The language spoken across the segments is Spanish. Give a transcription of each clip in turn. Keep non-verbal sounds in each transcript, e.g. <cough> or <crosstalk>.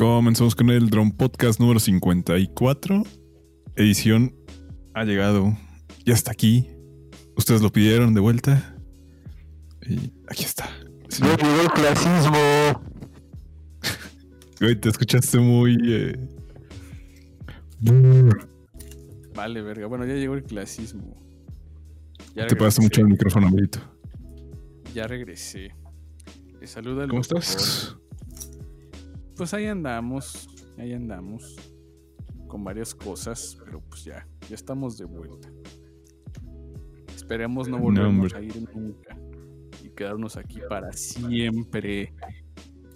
Comenzamos con el Drone Podcast número 54. Edición ha llegado. Ya está aquí. Ustedes lo pidieron de vuelta. Y aquí está. Sí. Ya llegó el clasismo. <laughs> Güey, te escuchaste muy. Eh... Vale, verga. Bueno, ya llegó el clasismo. Ya te pasaste mucho el micrófono, amiguito. Ya regresé. Saluda el ¿Cómo doctor. estás? Pues ahí andamos, ahí andamos. Con varias cosas, pero pues ya, ya estamos de vuelta. Esperemos no No, volvernos a ir nunca y quedarnos aquí para siempre.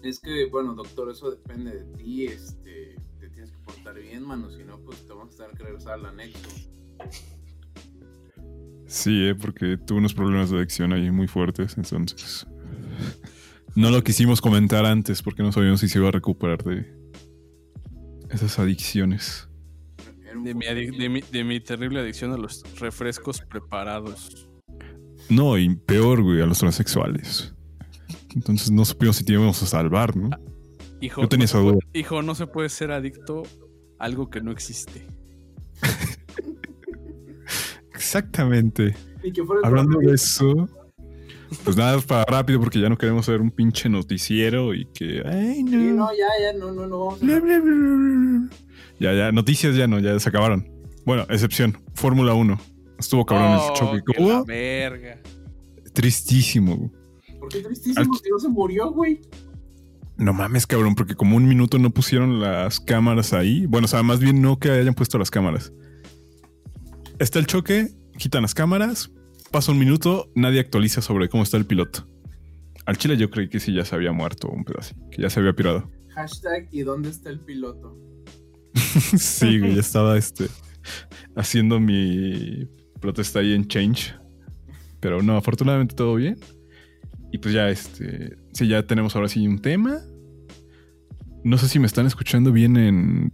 Es que, bueno, doctor, eso depende de ti, este, te tienes que portar bien, mano, si no, pues te vamos a tener que regresar al anexo. Sí, eh, porque tuve unos problemas de adicción ahí muy fuertes, entonces. No lo quisimos comentar antes porque no sabíamos si se iba a recuperar de esas adicciones. De mi, adi- poquito- de mi- de mi terrible adicción a los refrescos preparados. No, y peor, güey, a los transexuales. Entonces no supimos si te íbamos a salvar, ¿no? Hijo, Yo tenía no se esa duda. puede- hijo, no se puede ser adicto a algo que no existe. <laughs> Exactamente. Hablando de eso, pues nada, para rápido porque ya no queremos ver un pinche noticiero y que... Ay, no. Sí, no, ya, ya, no, no, no vamos a... Bla, bla, bla, bla, bla. Ya, ya, noticias ya no, ya se acabaron. Bueno, excepción, Fórmula 1. Estuvo cabrón Oh, el choque. que la verga. Tristísimo. güey. ¿Por qué tristísimo si no se murió, güey? No mames, cabrón, porque como un minuto no pusieron las cámaras ahí. Bueno, o sea, más bien no que hayan puesto las cámaras. Está el choque, quitan las cámaras, pasa un minuto, nadie actualiza sobre cómo está el piloto. Al chile yo creí que sí ya se había muerto un pedazo, que ya se había pirado. Hashtag, ¿y dónde está el piloto? <laughs> sí, güey, ya estaba este, haciendo mi protesta ahí en Change. Pero no, afortunadamente todo bien. Y pues ya, este, sí, ya tenemos ahora sí un tema. No sé si me están escuchando bien en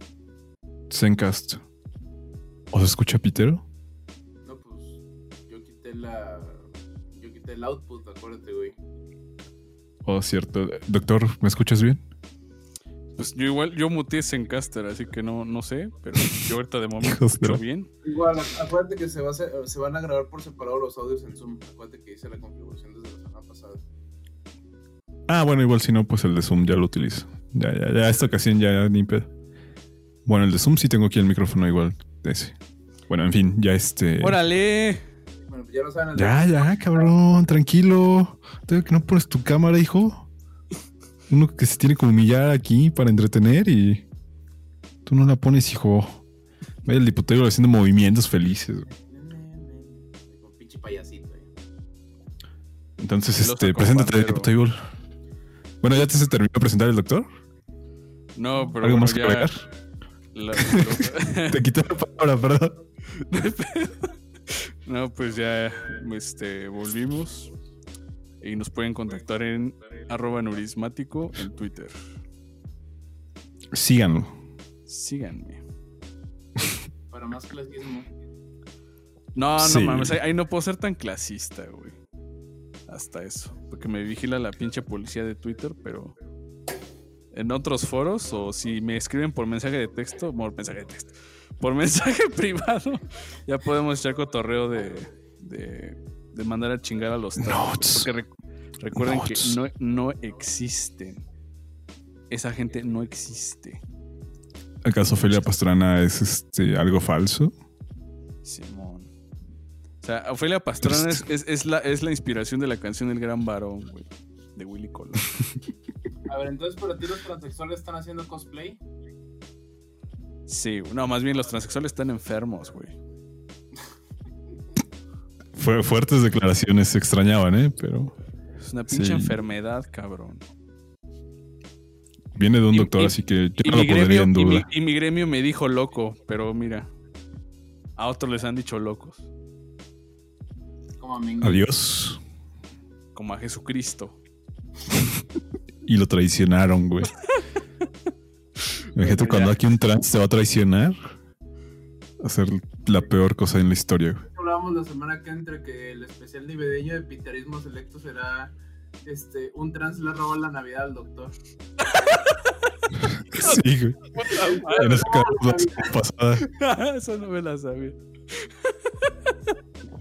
Zencast. ¿O se escucha Pitero? Yo quité el output, acuérdate, güey. Oh, cierto. Doctor, ¿me escuchas bien? Pues yo igual, yo muteé Zencaster, así que no, no sé, pero yo ahorita de momento <laughs> escucho bien. Igual, ac- acuérdate que se, va a hacer- se van a grabar por separado los audios en Zoom. Acuérdate que hice la configuración desde la semana pasada. Ah, bueno, igual si no, pues el de Zoom ya lo utilizo. Ya, ya, ya, esta ocasión ya ni pedo. Bueno, el de Zoom sí tengo aquí el micrófono igual. Ese. Bueno, en fin, ya este. ¡Órale! Ya lo saben. el Ya, ya, cabrón, tranquilo. Tengo que no pones tu cámara, hijo. Uno que se tiene que humillar aquí para entretener y tú no la pones, hijo. Vaya el diputado haciendo movimientos felices. güey. Con pinche payasito, güey. Entonces, este, preséntate, diputado. Bueno, ¿ya te se terminó de presentar el doctor? No, pero ¿Algo bueno, más que ya. agregar? la- <laughs> Te quité la palabra, perdón. <laughs> no, pues ya este, volvimos. Y nos pueden contactar en arroba nurismático en Twitter. Síganlo. Síganme. <laughs> Para más clasismo. No, no Sí. mames, ahí, ahí no puedo ser tan clasista, güey. Hasta eso. Porque me vigila la pinche policía de Twitter, pero en otros foros o si me escriben por mensaje de texto, por mensaje de texto, por <laughs> mensaje privado, ya podemos echar cotorreo de, de, de mandar a chingar a los. Notes. Porque rec- recuerden Notes. que no, no existen. Esa gente no existe. ¿Acaso Ofelia Pastrana es este algo falso? Simón. O sea, Ofelia Pastrana es, es- es la, es la inspiración de la canción El Gran Varón, güey. De Willy Colón. <laughs> A ver, entonces para ti los transexuales están haciendo cosplay. Sí, no, más bien los transexuales están enfermos, güey. Fue fuertes declaraciones, se extrañaban, ¿eh? Pero Es una pinche Sí. enfermedad, cabrón. viene de un Y- doctor, y- así que yo no lo pondría gremio, en y, mi, duda. y mi gremio me dijo loco, pero mira, a otros les han dicho locos, Como a mí. Adiós. como a Jesucristo. <laughs> Y lo traicionaron, güey. <laughs> Imagínate cuando aquí un trans te va a traicionar. Hacer la peor cosa en la historia, güey. Hablábamos la semana que entra que el especial navideño de Piterismo Selecto será este un trans le roba la Navidad al doctor. <laughs> Sí, güey. En esa la semana pasada. <laughs> Eso no me la sabía.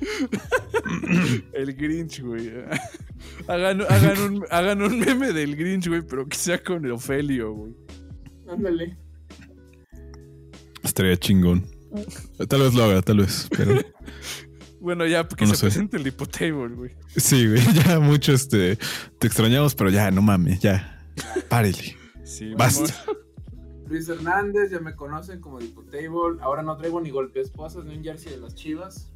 <laughs> El Grinch, güey. Hagan, hagan, un, hagan un meme del Grinch, güey, pero que sea con el Ofelio, güey. Ándale. Estaría chingón. Tal vez lo haga, tal vez. Pero <laughs> Bueno, ya, que No se sé. presente el Dipotable, güey. sí, güey. <laughs> Ya mucho este. Te extrañamos, pero ya, no mames, ya. Párele. Sí, Basta. Luis Hernández, ya me conocen como Diputable. Ahora no traigo ni golpe esposas ni un jersey de las chivas.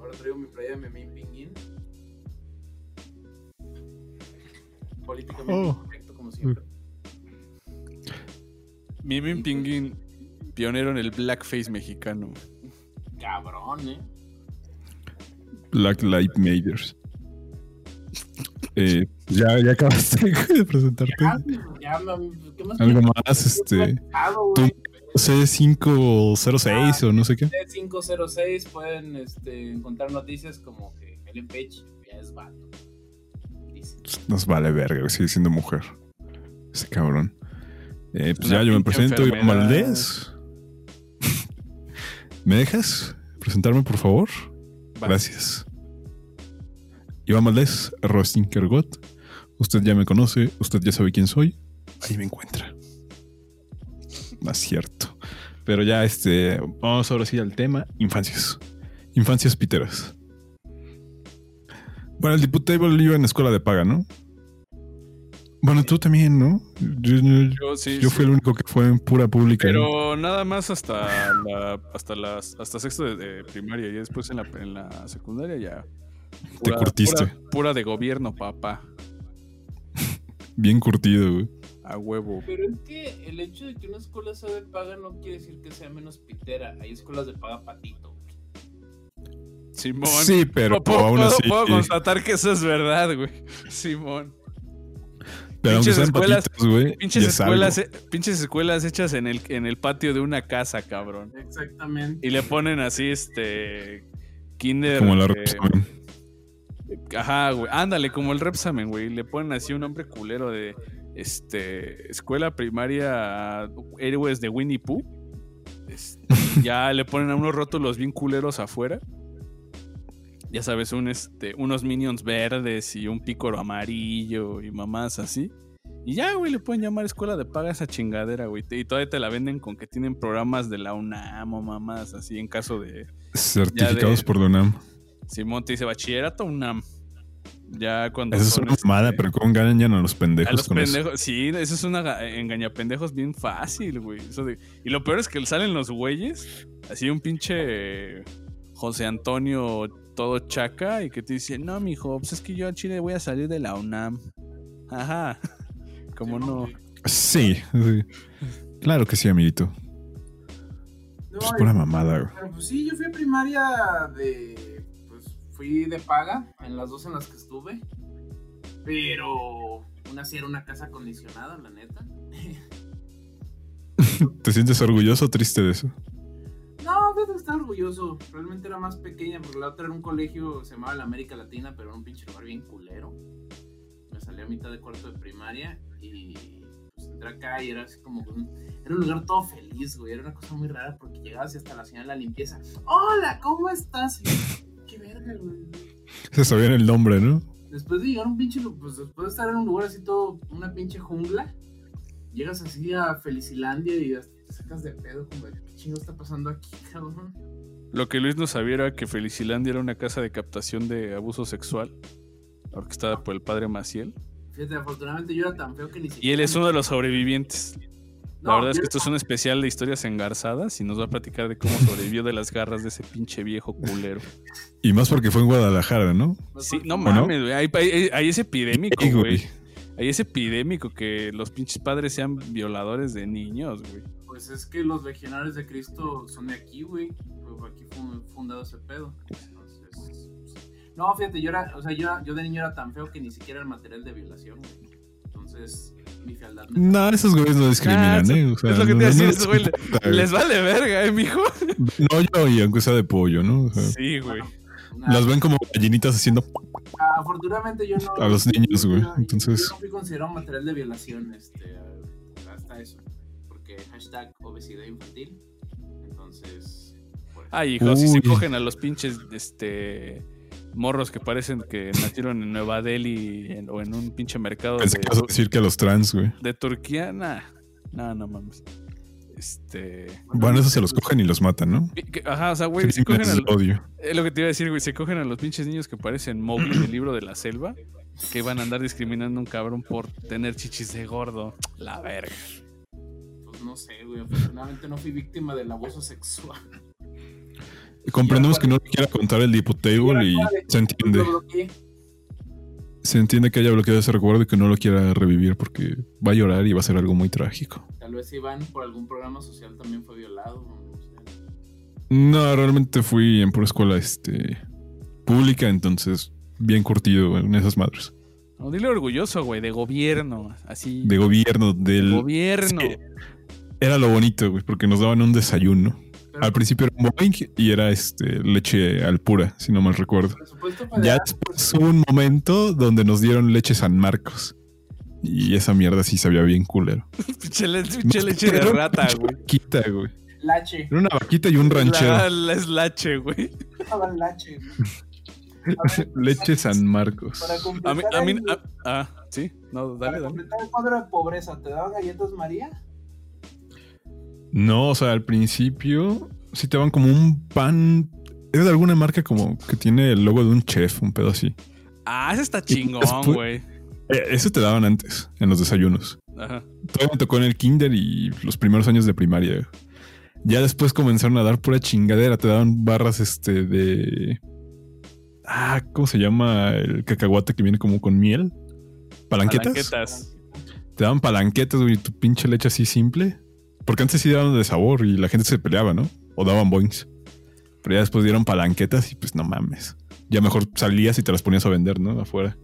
Ahora traigo mi playa de Memín Pinguín. Políticamente Oh. correcto, como siempre. Mimin Pinguín, pionero en el blackface mexicano. Cabrón, eh. Black Light Majors. Eh, ya, ya acabaste <laughs> de presentarte. Ya, ya, me- ¿qué más Algo más, este. Tú- güey. C506 o no sé qué. 506 pueden este, encontrar noticias como que Ellen Page ya es vato. Nos vale verga, sigue siendo mujer. Ese cabrón. Eh, pues ya yo me presento, Iván. Valdés. <laughs> ¿Me dejas presentarme, por favor? Gracias. Iván Valdés, Rostin Kergot. Usted ya me conoce, usted ya sabe quién soy. Ahí me encuentra. Es cierto. Pero ya, este, vamos ahora sí al tema: infancias. Infancias piteras. Bueno, el diputable iba en escuela de paga, ¿no? Bueno, tú también, ¿no? Yo, yo- Yo, sí, yo sí. fui el único que fue en pura pública. ¿no? Pero nada más hasta la, hasta las hasta sexto de, de primaria y después en la, en la secundaria ya. Te curtiste. Pura, pura de gobierno, papá. Bien curtido, güey. A huevo. Pero es que el hecho de que una escuela sea de paga no quiere decir que sea menos pitera. Hay escuelas de paga patito. Simón. Sí, pero puedo, aún puedo- así. puedo constatar que eso es verdad, güey. Simón. Pero aunque pinches sean escuelas- patitos, güey. Pinches ya es algo. escuelas, eh, pinches escuelas hechas en el, en el patio de una casa, cabrón. Exactamente. Y le ponen así, este. Kinder. Como la eh, Repsamen. Ajá, güey. Ándale, como el Repsamen, güey. Le ponen así un nombre culero de. Este. Escuela primaria. Héroes de Winnie Pooh. Este, ya le ponen a unos rótulos bien culeros afuera. Ya sabes, un, este, unos minions verdes y un pícoro amarillo y mamás así. Y ya, güey, le pueden llamar escuela de paga a esa chingadera, güey. Y todavía te la venden con que tienen programas de la UNAM o mamás así en caso de, Certificados de- por la UNAM. Simón te dice bachillerato UNAM. Ya cuando. Esa es una mamada, este, pero ¿cómo engañan a los A pendejos los con eso? pendejos. Sí, eso es una ga- engañapendejos bien fácil, güey. Eso de- Y lo peor es que salen los güeyes. Así un pinche José Antonio todo chaca y que te dice: No, mijo, pues es que yo a Chile voy a salir de la UNAM. Ajá. <laughs> Como Sí, no. Sí, sí. Claro que sí, amiguito. No, pura mamada, güey. Pero pues sí, yo fui a primaria de. Pues fui de paga en las dos en las que estuve. Pero una sí era una casa acondicionada, la neta. <laughs> ¿Te sientes orgulloso o triste de eso? Que estaba orgulloso. Realmente era más pequeña, porque la otra era un colegio, se llamaba la América Latina, pero era un pinche lugar bien culero. Me salí a mitad de cuarto de primaria y pues entré acá y era así como un, era un lugar todo feliz, güey. Era una cosa muy rara porque llegabas y hasta la señora de la limpieza. Hola, ¿cómo estás? Y Qué verga, güey. Se sabían el nombre, ¿no? Después de llegar a un pinche, pues después de estar en un lugar así todo, una pinche jungla, llegas así a Felicilandia y hasta te sacas de pedo como de qué chingo está pasando aquí, <laughs> cabrón. Lo que Luis no sabía era que Felicilandia era una casa de captación de abuso sexual. Orquestada por el padre Maciel. Fíjate, afortunadamente yo era tan feo que ni Y siquiera. él es uno de los sobrevivientes. La No, verdad es que esto es un especial de historias engarzadas y nos va a platicar de cómo sobrevivió de las garras de ese pinche viejo culero. Y más porque fue en Guadalajara, ¿no? Sí, no no? mames, güey. Ahí, ahí- ahí es epidémico, Ey, güey. Ahí es epidémico que los pinches padres sean violadores de niños, güey. Pues es que los legionarios de Cristo son de aquí, güey. Fue aquí fue fundado ese pedo. Entonces. pues, No, fíjate, yo era, o sea, yo, yo de niño era tan feo que ni siquiera era material de violación, güey. Entonces, mi fealdad me. No, esos güeyes no discriminan, Ah, ¿eh? O sea, es lo que te iba a no- decir, no güey les vale verga, ¿eh, mijo? <laughs> No, yo, y aunque sea de pollo, ¿no? O sea, Sí, güey. Las ven como gallinitas haciendo. afortunadamente yo no. A los niños, güey, entonces- Yo no fui considerado material de violación, este. Hasta eso. Hashtag obesidad infantil. Entonces. por eso. Ay, hijo, si se cogen a los pinches este morros que parecen que <laughs> nacieron en Nueva Delhi en- o en un pinche mercado Pensé de, que a decir que a los trans, güey. de Turquía, nah. No, no mames. Este. Bueno, esos se los cogen y los matan, ¿no? que- Ajá, o sea, güey, se cogen odio. Es lo que te iba a decir, güey. Se cogen a los pinches niños que parecen Mowgli del libro de la selva. Que van a andar discriminando a un cabrón por tener chichis de gordo. La verga. No sé, güey. Afortunadamente no fui víctima del abuso sexual. Comprendemos que no le quiera contar el Dipotable y se entiende. Se entiende que haya bloqueado ese recuerdo y que no lo quiera revivir porque va a llorar y va a ser algo muy trágico. Tal vez Iván por algún programa social también fue violado. No sé. No, realmente fui en pura escuela este, pública, entonces bien curtido en esas madres. No, dile orgulloso, güey, de gobierno. Así. De gobierno, del... gobierno. Sí. Era lo bonito, güey, porque nos daban un desayuno. Pero Al principio era un boing y era este, leche al pura, si no mal recuerdo. Ya después hubo un momento donde nos dieron leche San Marcos. Y esa mierda sí sabía bien culero. <laughs> Pinche leche de rata, güey. Vaquita, güey. Lache. Era una vaquita y un ranchero. La. Estaban lache. güey. Ver, <laughs> Leche San Marcos. Para A completar, mí, a mí, el, a- ah, sí. No, para dale, dale. completar el cuadro de pobreza, ¿te daban galletas María? No, o sea, al principio sí te daban como un pan. Es de alguna marca como que tiene el logo de un chef, un pedo así. Ah, ese está chingón, güey. Eh, Eso te daban antes, en los desayunos. Ajá. Todavía me tocó en el kinder y los primeros años de primaria. Ya después comenzaron a dar pura chingadera. Te daban barras este de... Ah, ¿cómo se llama el cacahuate que viene como con miel? ¿Palanquetas? Palanquetas. Te daban palanquetas, güey, tu pinche leche así simple. Porque antes sí daban de sabor y la gente se peleaba, ¿no? O daban boings. Pero ya después dieron palanquetas y pues no mames. Ya mejor salías y te las ponías a vender, ¿no? Afuera.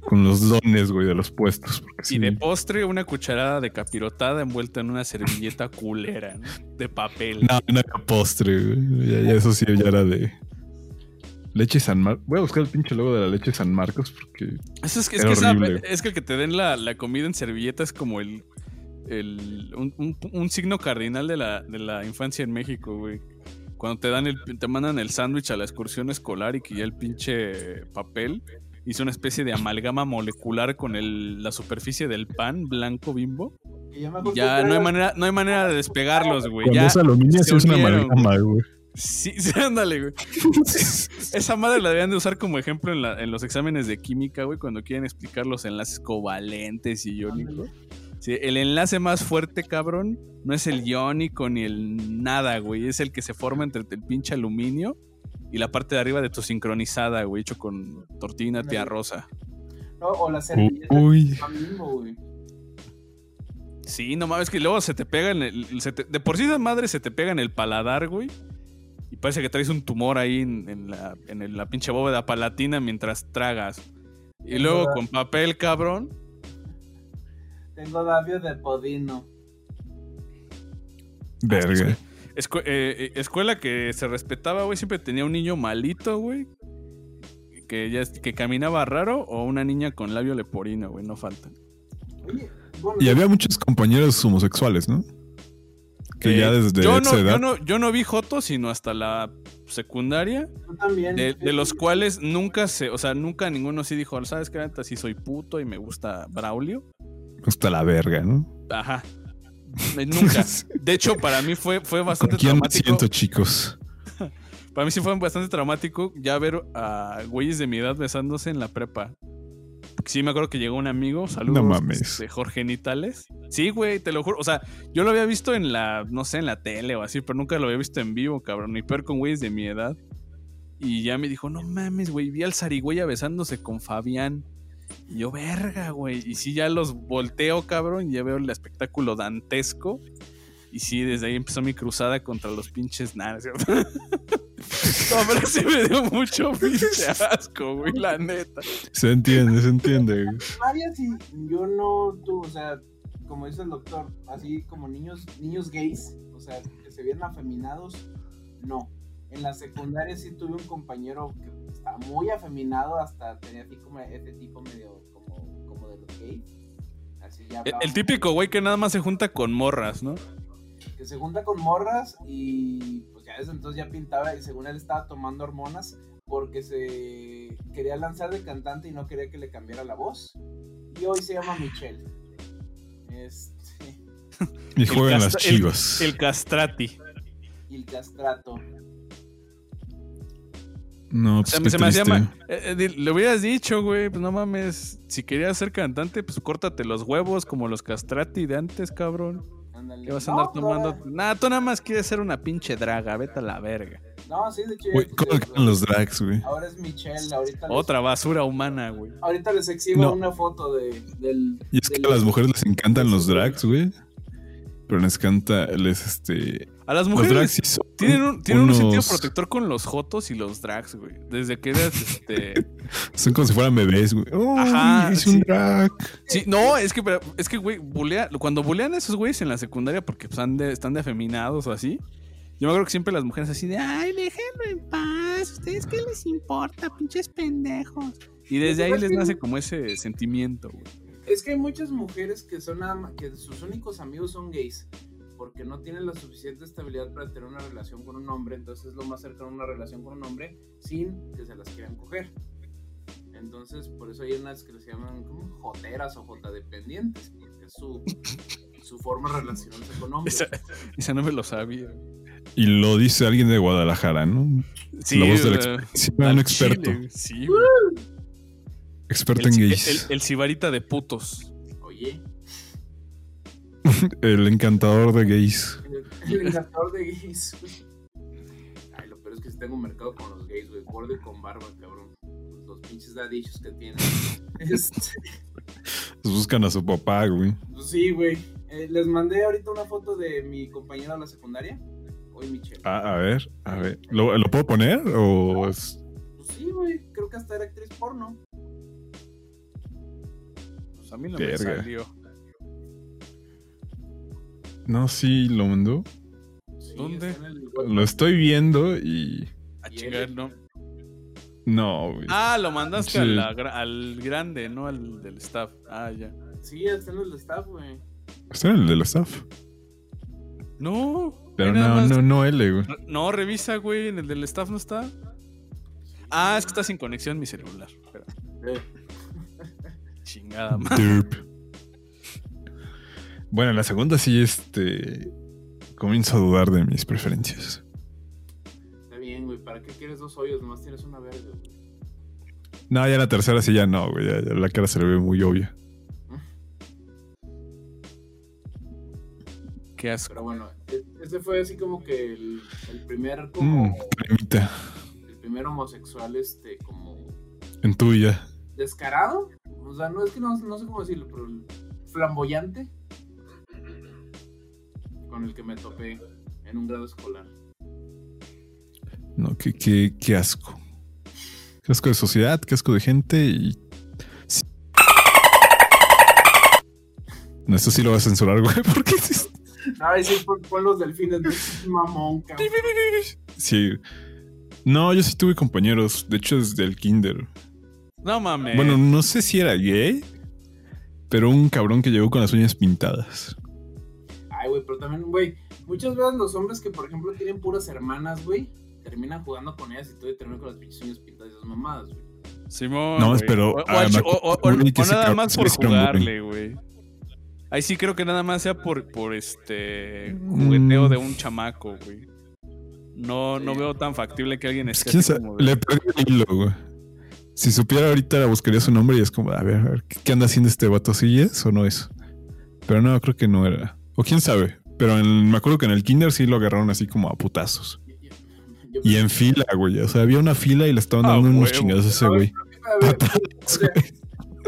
Con los dones, güey, de los puestos. Y sí. de postre, una cucharada de capirotada envuelta en una servilleta <laughs> culera, ¿no? De papel. No, no era postre, güey. Ya, ya eso sí, ya era de. Leche San Marcos. Voy a buscar el pinche logo de la leche San Marcos porque. Eso es que, es, esa- horrible. es que el que te den la, la comida en servilleta es como el, el un, un- un signo cardinal de la, de la infancia en México, güey. Cuando te dan el, te mandan el sándwich a la excursión escolar y que ya el pinche papel hizo una especie de amalgama molecular con el- la superficie del pan blanco bimbo. Ya no hay era- manera, no hay manera de despegarlos, güey. Cuando Ya, es aluminio, se es una amalgama, güey. sí, <laughs> sí, ándale, güey. Esa madre la deberían de usar como ejemplo en, la- en los exámenes de química, güey, cuando quieren explicar los enlaces covalentes y iónicos. Sí, el enlace más fuerte, cabrón, no es el iónico ni el nada, güey. Es el que se forma entre el pinche aluminio y la parte de arriba de tu sincronizada, güey, hecho con tortilla tía rosa. No, o la servilleta Uy. de güey. Sí, no mames, que luego se te pega en el. se te- de por sí esa madre se te pega en el paladar, güey. Y parece que traes un tumor ahí en, en la, en el- la pinche bóveda palatina mientras tragas. Y luego con papel, cabrón. Tengo labios de podino. Verga. Escu- eh, eh, escuela que se respetaba, güey. Siempre tenía un niño malito, güey. Que ya que caminaba raro. O una niña con labio leporino, güey. No falta. Oye, bueno, Y había muchos compañeros homosexuales, ¿no? Que Eh, ya desde yo, esa edad. yo, no, yo no vi Joto, sino hasta la secundaria. tú también. De, de los cuales nunca se, o sea, nunca ninguno sí dijo, ¿sabes qué? Neta, sí soy puto y me gusta Braulio. Hasta la verga, ¿no? Ajá. <laughs> Nunca. De hecho, para mí fue, fue ¿Con bastante quién me traumático. siento, chicos? <laughs> Para mí sí fue bastante traumático ya ver a güeyes de mi edad besándose en la prepa. Sí, me acuerdo que llegó un amigo, saludos, No mames. de Jorge Nitales. Sí, güey, te lo juro. O sea, yo lo había visto en la, no sé, en la tele o así, pero nunca lo había visto en vivo, cabrón. Ni peor con güeyes de mi edad. Y ya me dijo, no mames, güey, vi al zarigüeya besándose con Fabián. Y yo, verga, güey. Y sí, ya los volteo, cabrón, y ya veo el espectáculo dantesco. Y sí, desde ahí empezó mi cruzada contra los pinches nada, ¿cierto? <laughs> No, pero sí me dio mucho <laughs> pinche asco, güey, la neta. Se entiende, se entiende. <laughs> güey. sí, yo no tuve, o sea, como dice el doctor, así como niños, niños gays, o sea, que se vieron afeminados, no. En la secundaria sí tuve un compañero que estaba muy afeminado, hasta tenía así como ese tipo medio como, como de los gays. Así ya El, típico güey que nada más se junta con morras, ¿no? que se junta con morras y pues ya desde entonces ya pintaba y según él estaba tomando hormonas porque se quería lanzar de cantante y no quería que le cambiara la voz. Y hoy se llama Michelle. Este, <laughs> Y juegan las casta- el- chivas. El castrati. y el castrato. No, O pues sea, qué se me hacía eh, eh, le hubieras dicho, güey, pues no mames. Si querías ser cantante, pues córtate los huevos como los castrati de antes, cabrón. Ándale. ¿Qué vas a andar tomando? Nah, tú nada más quieres ser una pinche draga, vete a la verga. No, sí, de hecho. Güey, ¿cómo quedan los drags, güey? Ahora es Michelle. Ahorita les, Otra basura humana, güey. ahorita les exhibo No. una foto de, del. Y es que a las mujeres les encantan los drags, güey. Pero les encanta, les, este... A las Los mujeres drags sí son tienen un, tienen un sentido protector con los jotos y los drags, güey. Desde que eras, este... <laughs> Son como si fueran bebés, güey. ¡Oh, Ajá, es sí. un drag! Sí, no, es que, pero- es que, güey, bulea- cuando bulean a esos güeyes en la secundaria porque pues, de- están de afeminados o así, yo me acuerdo que siempre las mujeres así de, ay, déjenlo en paz, ¿ustedes qué les importa, pinches pendejos? Y desde ahí les nace como ese sentimiento, güey. Es que hay muchas mujeres que son nada más- que sus únicos amigos son gays. Porque no tienen la suficiente estabilidad para tener una relación con un hombre. Entonces es lo más cercano a una relación con un hombre sin que se las quieran coger. Entonces, por eso hay unas que se llaman como joteras o jotadependientes. Porque es su, su forma de relacionarse con hombres. Esa, esa no me lo sabía. Y lo dice alguien de Guadalajara, ¿no? Sí, la voz del experiencia, al un experto. chile, sí. Experto El, en el, gays. el sibarita de putos. Oye, <laughs> El, encantador de gays. el, encantador de gays. Ay, lo peor es que sí tengo un mercado con los gays, güey. Gordo y con barba, cabrón. Los pinches dadichos que tienen. <laughs> Este. Pues buscan a su papá, güey. Pues sí, güey. Eh, les mandé ahorita una foto de mi compañera de la secundaria. Hoy Michelle. Ah, a ver, a ver. ¿Lo, lo puedo poner o es...? Pues sí, güey. Creo que hasta era actriz porno. Pues a mí no Verga. me salió. No, sí, lo mandó. Sí, ¿Dónde? el- Lo estoy viendo y... A ¿Y chingar, no. No, güey. Ah, lo mandaste Sí. al grande, no al del staff. Ah, ya. Sí, está en el staff, güey. Está en el de la staff. No. Pero no, más- no, no L, güey. No, revisa, güey, en el del staff no está. Ah, es que está sin conexión mi celular. Espera. Eh, Chingada madre. Bueno, en la segunda sí, este... Comienzo a dudar de mis preferencias. Está bien, güey. ¿Para qué quieres dos hoyos? Nomás tienes una verde, güey. No, ya la tercera sí ya no, güey. Ya, ya la cara se le ve muy obvia. Qué asco. Pero bueno, e- ese fue así como que el, el primer como cremita. el primer homosexual este como En tu vida. descarado. O sea, no es que no, no sé cómo decirlo, pero el flamboyante con el que me topé en un grado escolar. No, qué, qué, qué asco. Qué asco de sociedad, qué asco de gente y. Sí. No, esto sí lo voy a censurar, güey, <laughs> porque Ay, sí, pon, pon los delfines, es mamón, cabrón. sí. No, yo sí tuve compañeros, de hecho desde el kinder. No mames. Bueno, no sé si era gay, pero un cabrón que llegó con las uñas pintadas. Güey, pero también, güey, muchas veces los hombres que, por ejemplo, tienen puras hermanas, güey, terminan jugando con ellas y todo y terminan con las pinches uñas pintadas y esas mamadas, güey. Simón. No, pero, O, o ah, o- o- nada más por jugarle, güey. Ahí sí creo que nada más sea por, por este jugueteo Mm. de un chamaco, güey. No, no veo tan factible que alguien esté ¿quién así sabe? como de- Le perdí el hilo, güey. Si supiera ahorita buscaría su nombre y es como, a ver, a ver, ¿qué qué anda haciendo este vato? ¿Sí es o no es? Pero no, creo que no era. O quién sabe. Pero en- me acuerdo que en el kinder sí lo agarraron así como a putazos. Y- en fila, güey. O sea, había una fila y le estaban Ah, dando unos chingados a ese güey. O sea, güey.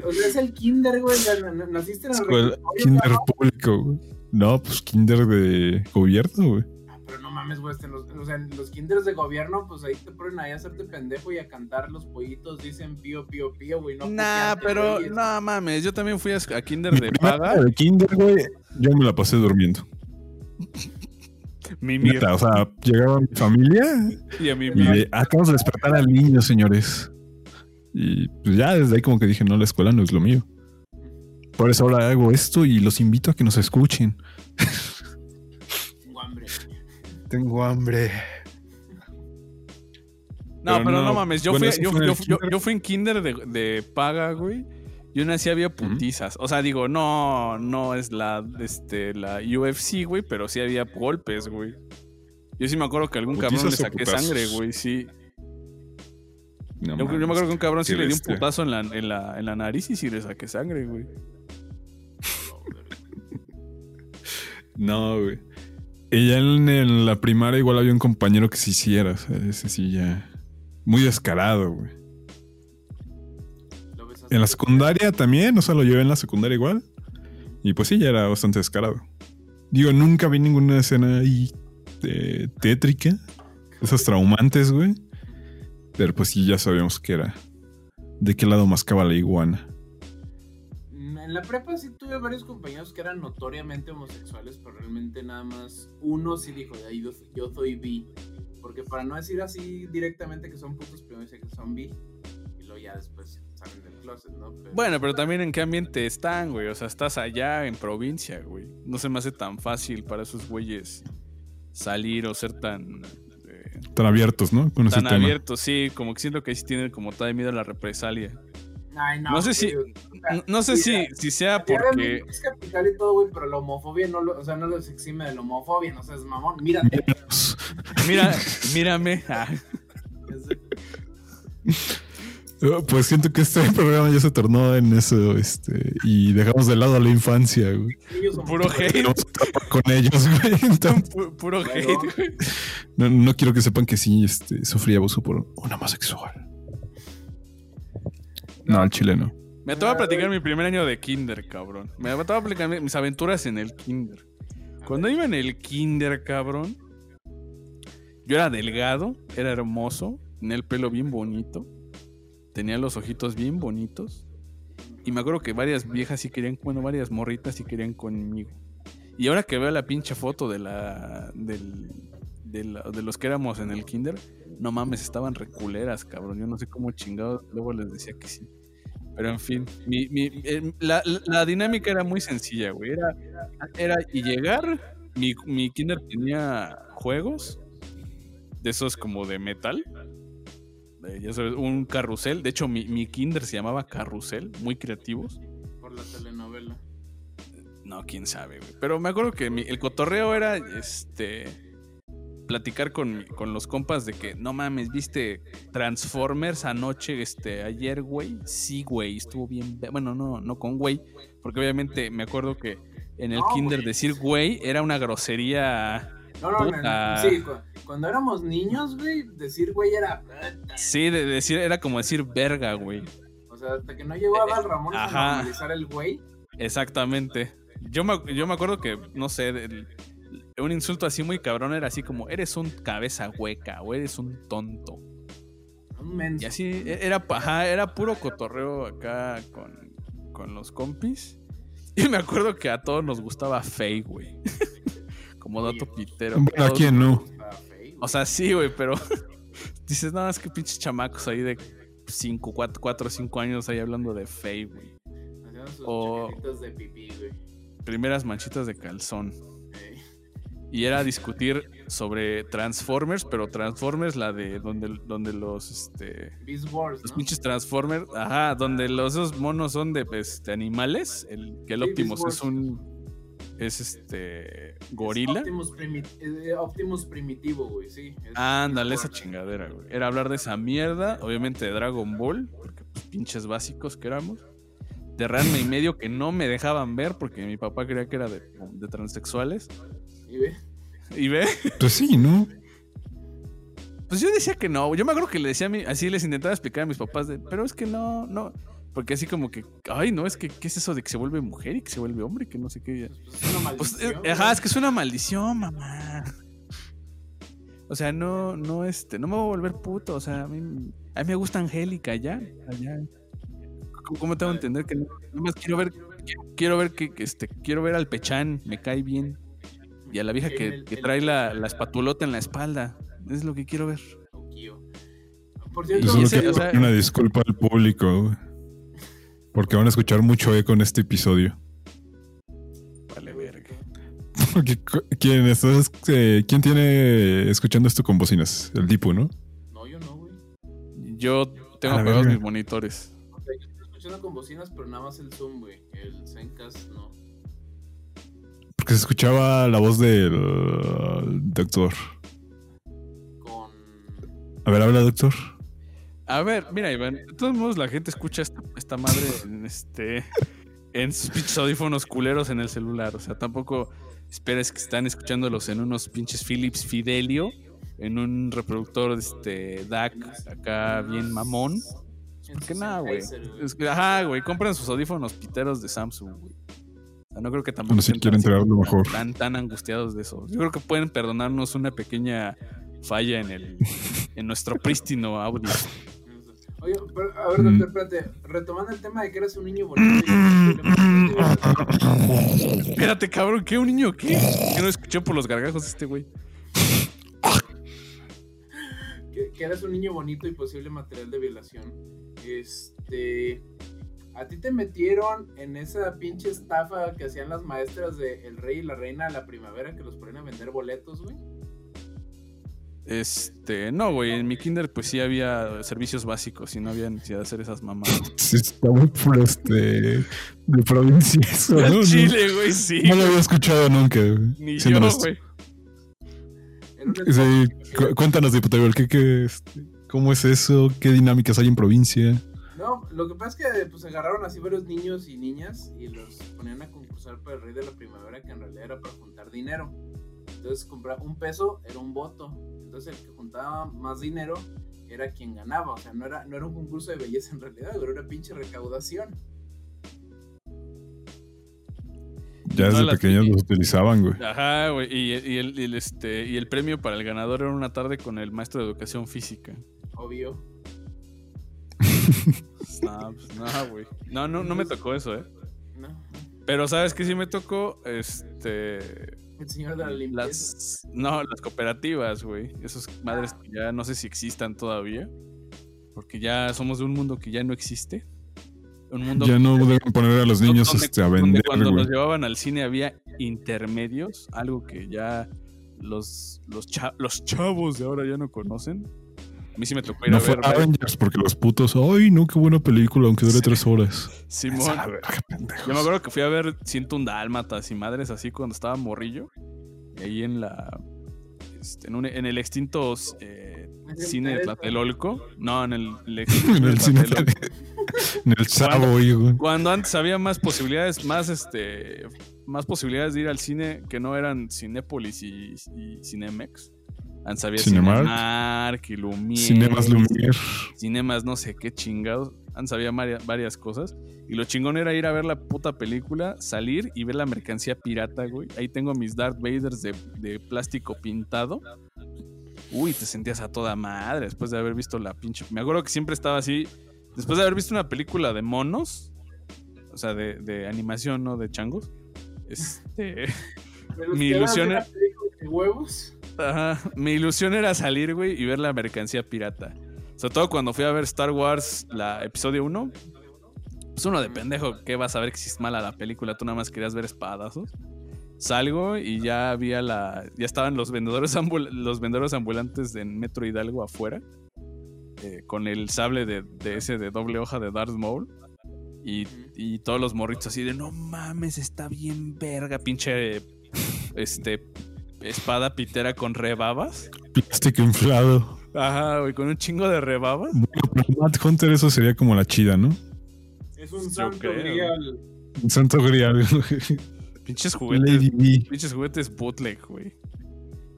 o sea, es el kinder, güey, naciste en el Escuela- Kinder público, güey. No, pues kinder de gobierno, güey. Mames, güey, en los, o sea, en los kinders de gobierno, pues ahí te ponen ahí a hacerte pendejo y a cantar los pollitos, dicen pío, pío, pío, güey, no Nah, pero no mames, yo también fui a, a kinder Mi de paga. de kinder, güey, yo me la pasé durmiendo. Mi Neta, o sea, llegaba mi familia y a mi y de, "Ah, acabamos de despertar al niño, señores. Y pues ya desde ahí como que dije, no, la escuela no es lo mío. Por eso ahora hago esto y los invito a que nos escuchen. Tengo hambre. No, Pero pero no, no, mames. Yo, bueno, fui, yo, fui en kinder de, de paga, güey. Y aún así había putizas. O sea, digo, no, no es la, este, la UFC, güey, pero sí había golpes, güey. Yo sí me acuerdo que a algún cabrón le ¿Putizas o saqué putazos? sangre, güey, sí. No Yo, yo me acuerdo que un cabrón sí le dio un putazo en la, en, la, en la nariz y sí le saqué sangre, güey. <laughs> No, güey. Y ya en, en la primaria igual había un compañero que se hiciera. o sea, ese sí ya. Muy descarado, güey. En la secundaria también, o sea, lo llevé en la secundaria igual. Y pues sí, ya era bastante descarado. Digo, nunca vi ninguna escena ahí eh, tétrica. Esas traumantes, güey. Pero pues sí, ya sabíamos que era. De qué lado mascaba la iguana. En la prepa sí tuve varios compañeros que eran notoriamente homosexuales, pero realmente nada más uno sí dijo, "Ay, yo, yo soy bi. Porque para no decir así directamente que son putos, primero dice que son bi. Y luego ya después salen del closet, ¿no? Pero- Bueno, pero también en qué ambiente están, güey. O sea, estás allá en provincia, güey. No se me hace tan fácil para esos güeyes salir o ser tan, eh, Tan abiertos, ¿no? Con ese tan tema. abiertos. Sí, como que siento que sí tienen como tal miedo a la represalia. Ay, no, no sé si- No, no sé si, si sea porque... Es capital y todo, güey, pero la homofobia no lo, o sea, no los exime de la homofobia, no seas mamón. Mírate. <laughs> Mira, mírame. <laughs> Ah, Pues siento que este <laughs> programa ya se tornó en eso, este, y dejamos de lado a la infancia, güey. Puro hate. Con ellos, güey. Entonces, puro hate, güey. no, no quiero que sepan que sí, este, sufrí abuso por un homosexual. No, al chileno. Me atrevo a platicar mi primer año de kinder, cabrón. Me atrevo a platicar mi- mis aventuras en el kinder. Cuando iba en el kinder, cabrón, yo era delgado, era hermoso, tenía el pelo bien bonito, tenía los ojitos bien bonitos. Y me acuerdo que varias viejas sí querían, bueno, varias morritas sí querían conmigo. Y ahora que veo la pinche foto de la, del, de, la- de los que éramos en el kinder, no mames, estaban reculeras, cabrón. Yo no sé cómo chingados luego les decía que sí. Pero en fin, mi- mi- eh, la, la- la dinámica era muy sencilla, güey. Era, era y llegar, mi, mi kinder tenía juegos de esos como de metal. eh, ya sabes, un carrusel. De hecho, mi, mi kinder se llamaba carrusel, muy creativos. Por la telenovela. No, quién sabe, güey. Pero me acuerdo que mi- el cotorreo era este. Platicar con, con los compas de que no mames, viste Transformers anoche, este, ayer, güey. Sí, güey, estuvo bien. Bueno, no, no con güey, porque obviamente me acuerdo que en el No, kinder decir güey era una grosería. No, no, no, sí, cu- cuando éramos niños, güey, decir güey era. Sí, de decir, era como decir verga, güey. O sea, hasta que no llegó a Ramón a normalizar el güey. Exactamente. Yo me, yo me acuerdo que, no sé, del- un insulto así muy cabrón era así como, eres un cabeza hueca o eres un tonto. Menso. Y así e- era, ajá, era puro cotorreo acá con, con los compis. Y me acuerdo que a todos nos gustaba Faye, güey. <laughs> Como dato pitero. Bueno, ¿a quién no? O sea, sí, güey, pero <laughs> dices, no, es que pinches chamacos ahí de 5, 4 o 5 años ahí hablando de Faye, güey. O- de pipí, güey. Primeras manchitas de calzón. Y era discutir sobre Transformers, pero Transformers, la de donde, donde los, este, Beast Wars, los ¿no? pinches Transformers, ajá, donde los esos monos son de, pues, de animales, el que el Sí, Optimus es un, es este, gorila. Optimus, primi- eh, Optimus primitivo, güey, sí. es Ándale, esa chingadera, güey. Era hablar de esa mierda, obviamente de Dragon Ball, porque pues pinches básicos que éramos. De Ranma y medio que no me dejaban ver porque mi papá creía que era de, de transexuales. Y ve, Y ve, Pues sí, ¿no? Pues yo decía que no. Yo me acuerdo que le decía a mí, así les intentaba explicar a mis papás, de, pero es que no, no. Porque así como que, ay, no, es que, ¿qué es eso de que se vuelve mujer y que se vuelve hombre? Que no sé qué. pues es una Pues, maldición. eh, ajá, güey. es que es una maldición, mamá. O sea, no, no, este, no me voy a volver puto. O sea, a mí, a mí me gusta Angélica, ya, allá. ¿Cómo, cómo tengo que entender que no? Nada más quiero ver, quiero, quiero ver que, que, este, quiero ver al Pechán, me cae bien. Y a la vieja que, El- que el- trae la, la espatulota en la espalda. Es lo que quiero ver. Por cierto, Yo solo ese, quiero o sea- una disculpa al público Porque van a escuchar mucho eco en este episodio. Vale, verga. ¿quién, estás, eh, ¿Quién tiene escuchando esto con bocinas? El Dipu, ¿no? No, yo no, güey. Yo tengo apagados mis monitores. O sea, yo estoy escuchando con bocinas, pero nada más el Zoom, güey. El Zencast no. Porque se escuchaba la voz del doctor. Con. A ver, habla, doctor. A ver, mira, Iván, de todos modos la gente escucha esta, esta madre <laughs> en este en sus pinches audífonos culeros en el celular. O sea, tampoco esperes que están escuchándolos en unos pinches Philips Fidelio, en un reproductor este DAC acá bien mamón. Que su nada, güey. Sennheiser, Es que, Ajá, güey, compran sus audífonos piteros de Samsung, güey. O sea, no creo que tampoco quieren tan- traer lo mejor. Tan, tan angustiados de eso. Yo creo que pueden perdonarnos una pequeña falla en el en nuestro prístino audio. Oye, pero, a ver, Mm. doctor, espérate. Retomando el tema de que eres un niño bonito. y- Espérate, cabrón, ¿qué? ¿Un niño qué? Que no escuché por los gargajos este güey. que, que eres un niño bonito y posible material de violación. Este. A ti te metieron en esa pinche estafa que hacían las maestras de El Rey y la Reina de la Primavera que los ponían a vender boletos, güey. Este, no, güey, en mi kinder pues sí había servicios básicos y no había necesidad de hacer esas mamadas. <laughs> Sí, está muy por este. de provincia eso, ¿no? Chile, güey, sí. No, lo había escuchado nunca. güey. Ni yo, honesto. güey. Era una Sí, cu- cuéntanos, diputado, ¿qué, qué, este, ¿cómo es eso? ¿Qué dinámicas hay en provincia? No, lo que pasa es que pues agarraron así varios niños y niñas y los ponían a concursar para el Rey de la Primavera que en realidad era para juntar dinero. Entonces comprar un peso era un voto. Entonces el que juntaba más dinero era quien ganaba. O sea, no era, no era un concurso de belleza en realidad, pero era pinche recaudación. Ya desde pequeños los utilizaban, güey. Ajá, güey, y, y el, y el, este, y el premio para el ganador era una tarde con el maestro de educación física. Obvio. <laughs> No, pues no, güey. No, no, no me tocó eso, eh. ¿No? Pero sabes que sí me tocó, este, El señor de la limpieza. las, no, las cooperativas, güey. Esas madres que ya no sé si existan todavía, porque ya somos de un mundo que ya no existe. Un mundo Ya no deben poner a los niños donde- este, a vender, cuando güey. los llevaban al cine había intermedios, algo que ya los, los, cha- los chavos de ahora ya no conocen. A mí sí me tocó ir No a fue. Avengers porque los putos, ay, no, qué buena película, aunque dure Sí. tres horas. Simón. Yo me acuerdo que fui a ver Siento un Dálmatas y madres así cuando estaba morrillo. Y ahí en la. este, en, un- en el extinto eh, cine de Tlatelolco. No, en el, el <laughs> extinto En de el cine, Tlatelolco. <laughs> en el Chavo, güey. Cuando antes había más posibilidades, más este. Más posibilidades de ir al cine que no eran Cinépolis y, y Cinemex. Antes había Cinemark. Cinemark y Lumière. Cinemas Lumière. cinemas, no sé qué chingados. Antes había varia- varias cosas. Y lo chingón era ir a ver la puta película, salir y ver la mercancía pirata, güey. Ahí tengo mis Darth Vaders de, de plástico pintado. Uy, te sentías a toda madre después de haber visto la pinche. Me acuerdo que siempre estaba así. Después de haber visto una película de monos, o sea, de, de animación, no de changos. Este. Mi ilusión era- de huevos. Ajá. Mi ilusión era salir, güey, y ver la mercancía pirata. Sobre todo cuando fui a ver Star Wars, la episodio 1. Pues uno de pendejo, ¿qué vas a ver que si es mala la película? Tú nada más querías ver espadazos. Salgo y ya había la. Ya estaban los vendedores, ambul- los vendedores ambulantes en Metro Hidalgo afuera. eh, con el sable de, de ese de doble hoja de Darth Maul. Y, y todos los morritos así de no mames, está bien verga, pinche este espada pitera con rebabas. Plástico inflado. Ajá, güey, con un chingo de rebabas. Bueno, para Matt Hunter eso sería como la chida, ¿no? Es un Yo santo creo. grial. Un santo grial. Pinches juguetes, Lady B. pinches juguetes bootleg, güey.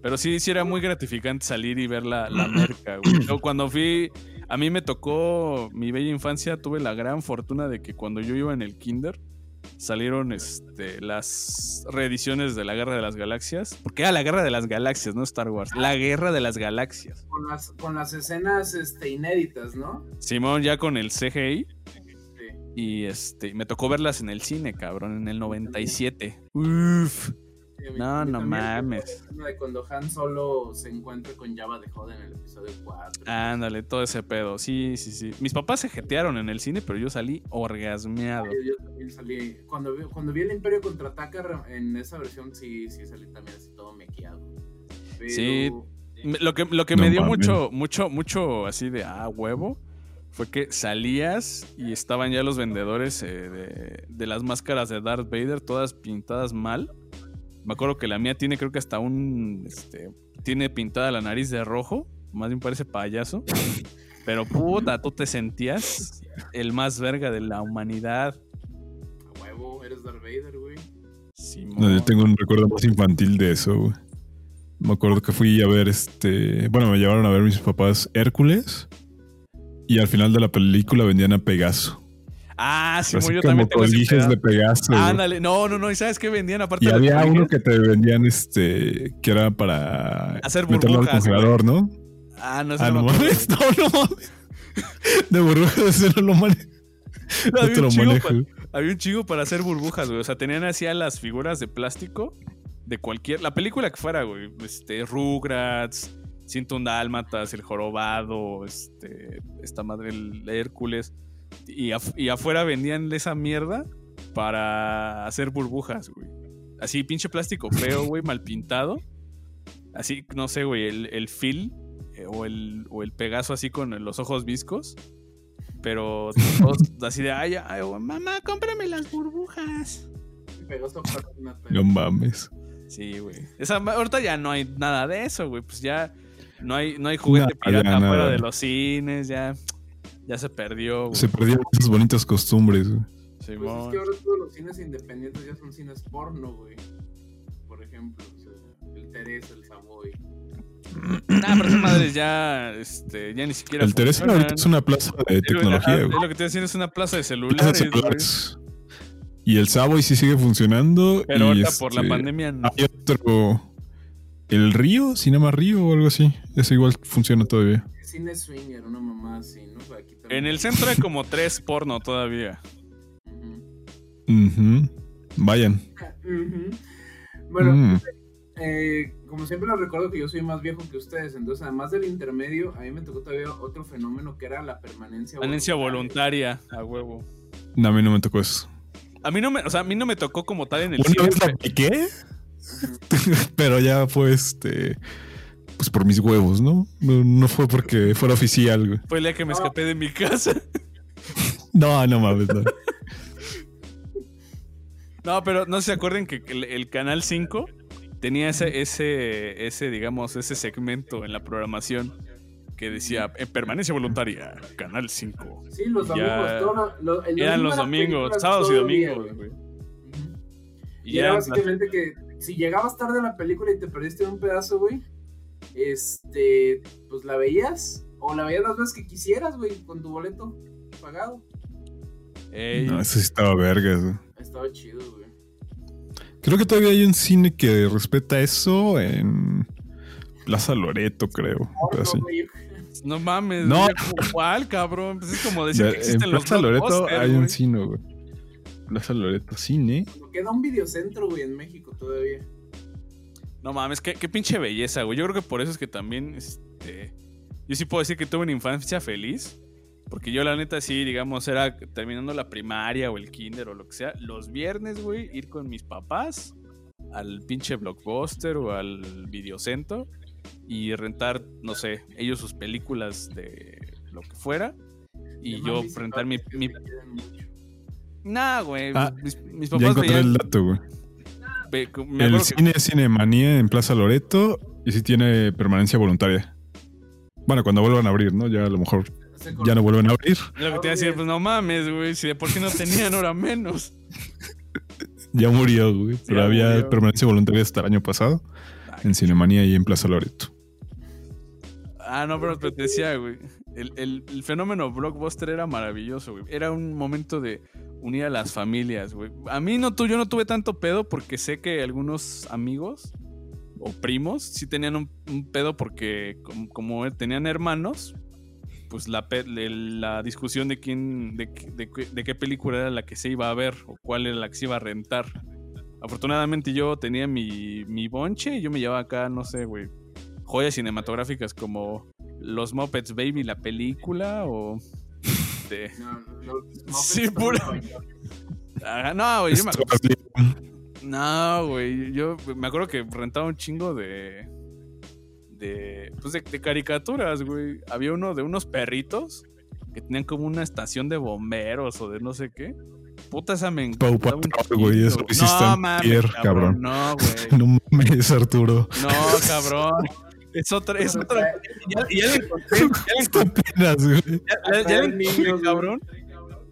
Pero sí, sí era muy gratificante salir y ver la, la merca, güey. Yo cuando fui, a mí me tocó mi bella infancia, tuve la gran fortuna de que cuando yo iba en el kinder, salieron este, las reediciones de la Guerra de las Galaxias. Porque era la Guerra de las Galaxias, no Star Wars. La Guerra de las Galaxias. Con las, con las escenas este, inéditas, ¿no? Simón ya con el CGI. Sí. Y este, me tocó verlas en el cine, cabrón, en el 97. Uf. Sí, No, no mames. de cuando Han Solo se encuentra con Java de Hoda en el episodio 4. Ándale, todo ese pedo. Sí, sí, sí. Mis papás se jetearon en el cine, pero yo salí orgasmeado. Yo, yo también salí. Cuando vi, cuando vi el Imperio contraataca en esa versión, sí, sí salí también así todo mequeado. Pero, Sí. Lo que, lo que No me dio mames. mucho, mucho, mucho así de ah, huevo fue que salías y estaban ya los vendedores eh, de, de las máscaras de Darth Vader, todas pintadas mal. Me acuerdo que la mía tiene, creo que hasta un. Este, tiene pintada la nariz de rojo. Más bien parece payaso. <laughs> Pero puta, tú te sentías el más verga de la humanidad. A huevo, eres Darth Vader, güey. No, yo tengo un recuerdo más infantil de eso, güey. Me acuerdo que fui a ver este. Bueno, me llevaron a ver mis papás Hércules. Y al final de la película vendían a Pegaso. Ah, sí, yo como también tengo ese de. Pegaso. Ándale, no, no, no. ¿Y sabes qué vendían aparte Y de había uno que te vendían este. que era para Hacer meterlo al burbujas, congelador, ¿no? Ah, no, eso Ah, no <laughs> no no. De burbujas no lo manejo. No había, te un lo chingo manejo. había un chingo para hacer burbujas, güey. O sea, tenían así a las figuras de plástico de cualquier. La película que fuera, güey. Este, Rugrats, un Dálmatas, El Jorobado, este, esta madre, el Hércules. Y, af- y afuera vendían esa mierda para hacer burbujas, güey. Así, pinche plástico feo, güey, mal pintado. Así, no sé, güey, el, el Phil eh, o, el, o el Pegaso así con los ojos viscos. Pero todos <laughs> así de, ay, ay, güey, mamá, cómprame las burbujas. Pegaso para una No mames. Sí, güey. Esa, ahorita ya no hay nada de eso, güey. Pues ya no hay, no hay juguete Nada, pirata fuera de los cines, ya, ya se perdió, güey. Se perdieron esas bonitas costumbres, güey. Pues es que ahora todos los cines independientes ya son cines porno, güey. Por ejemplo, o sea, el Teresa, el Savoy. Nah, <clears throat> pero esas madres ya, este, ya ni siquiera. El Teresa ahorita es una plaza de tecnología, güey. lo que te decir, es una plaza de Plaza de celulares, celulares. Y el Savoy sí sigue funcionando. Pero y ahorita por la este, pandemia no. Hay otro. El Río, Cinema Río o algo así. Ese igual funciona todavía. Cine swinger, una mamá así, ¿no? Aquí también. En el centro hay como tres porno todavía. Ujú. Ujú. Vayan. Ujú. Bueno, Mm. eh, como siempre les recuerdo que yo soy más viejo que ustedes, entonces además del intermedio, a mí me tocó todavía otro fenómeno que era la permanencia Permanencia voluntaria, a huevo. No, a mí no me tocó eso. A mí no me, o sea, a mí no me tocó como tal en el Una vez la <laughs> pero ya fue este. Pues por mis huevos, ¿no? No, no fue porque fuera oficial, güey. Fue el día que me escapé de mi casa. No, no mames, no. No, pero no se acuerden que el, el Canal 5 tenía ese, ese, ese, digamos, ese segmento en la programación que decía en permanencia voluntaria, Canal 5. Sí, los domingos. todo lo- lo- el Eran los domingos, sábados y día, domingos, güey. Y Y era básicamente que si llegabas tarde a la película y te perdiste un pedazo, güey, este, pues la veías o la veías las veces que quisieras, güey, con tu boleto pagado. Ey, No, eso sí estaba vergas, güey. Estaba chido, güey. Creo que todavía hay un cine que respeta eso en Plaza Loreto, creo. Así. güey. no mames, No. ¿cuál, cabrón? Pues es como decir Ya, que en los Plaza Loreto hay un cine, güey. Plaza Loreto, cine. Queda un videocentro, güey, en México todavía. No mames, qué, qué pinche belleza, güey. Yo creo que por eso es que también, este... Yo sí puedo decir que tuve una infancia feliz. Porque yo la neta sí, digamos, era terminando la primaria o el kinder o lo que sea. Los viernes, güey, ir con mis papás al pinche blockbuster o al videocentro y rentar, no sé, ellos sus películas de lo que fuera. Y yo rentar mi... mi... Nah, güey. Ah, mis, mis Ya papás encontré veían... el dato, güey. Me El acuerdo cine es Cinemanía en Plaza Loreto y sí tiene permanencia voluntaria. Bueno, cuando vuelvan a abrir, ¿no? Ya a lo mejor ya no vuelven a abrir. Lo que te iba a decir, pues no mames, güey. Si de por sí no tenían hora menos. <laughs> Ya murió, güey. Pero había murió. permanencia voluntaria hasta el año pasado en Cinemanía y en Plaza Loreto. Ah, no, pero te decía, güey. El, el- fenómeno blockbuster era maravilloso, güey. Era un momento de unir a las familias, güey. A mí no, yo no tuve tanto pedo porque sé que algunos amigos o primos sí tenían un, pedo porque como, tenían hermanos, pues la, la discusión de quién, de, de de qué película era la que se iba a ver o cuál era la que se iba a rentar. Afortunadamente yo tenía mi, mi bonche y yo me llevaba acá, no sé, güey, joyas cinematográficas como Los Muppets Baby, la película, o... De... <laughs> No, los Muppets Sí, pura- no, güey, yo me No, güey. Yo me acuerdo que rentaba un chingo de. De. Pues de, de caricaturas, güey. Había uno de unos perritos que tenían como una estación de bomberos o de no sé qué. Puta, esa me Patrol, güey, eso lo hiciste No en mames, Pierre, cabrón. No, güey. <laughs> No mames, Arturo. No, cabrón. Es otra, es Pero otra. Ya, ya la encontré, ya la. <laughs> Ya, ya- ya encontré, niños, cabrón.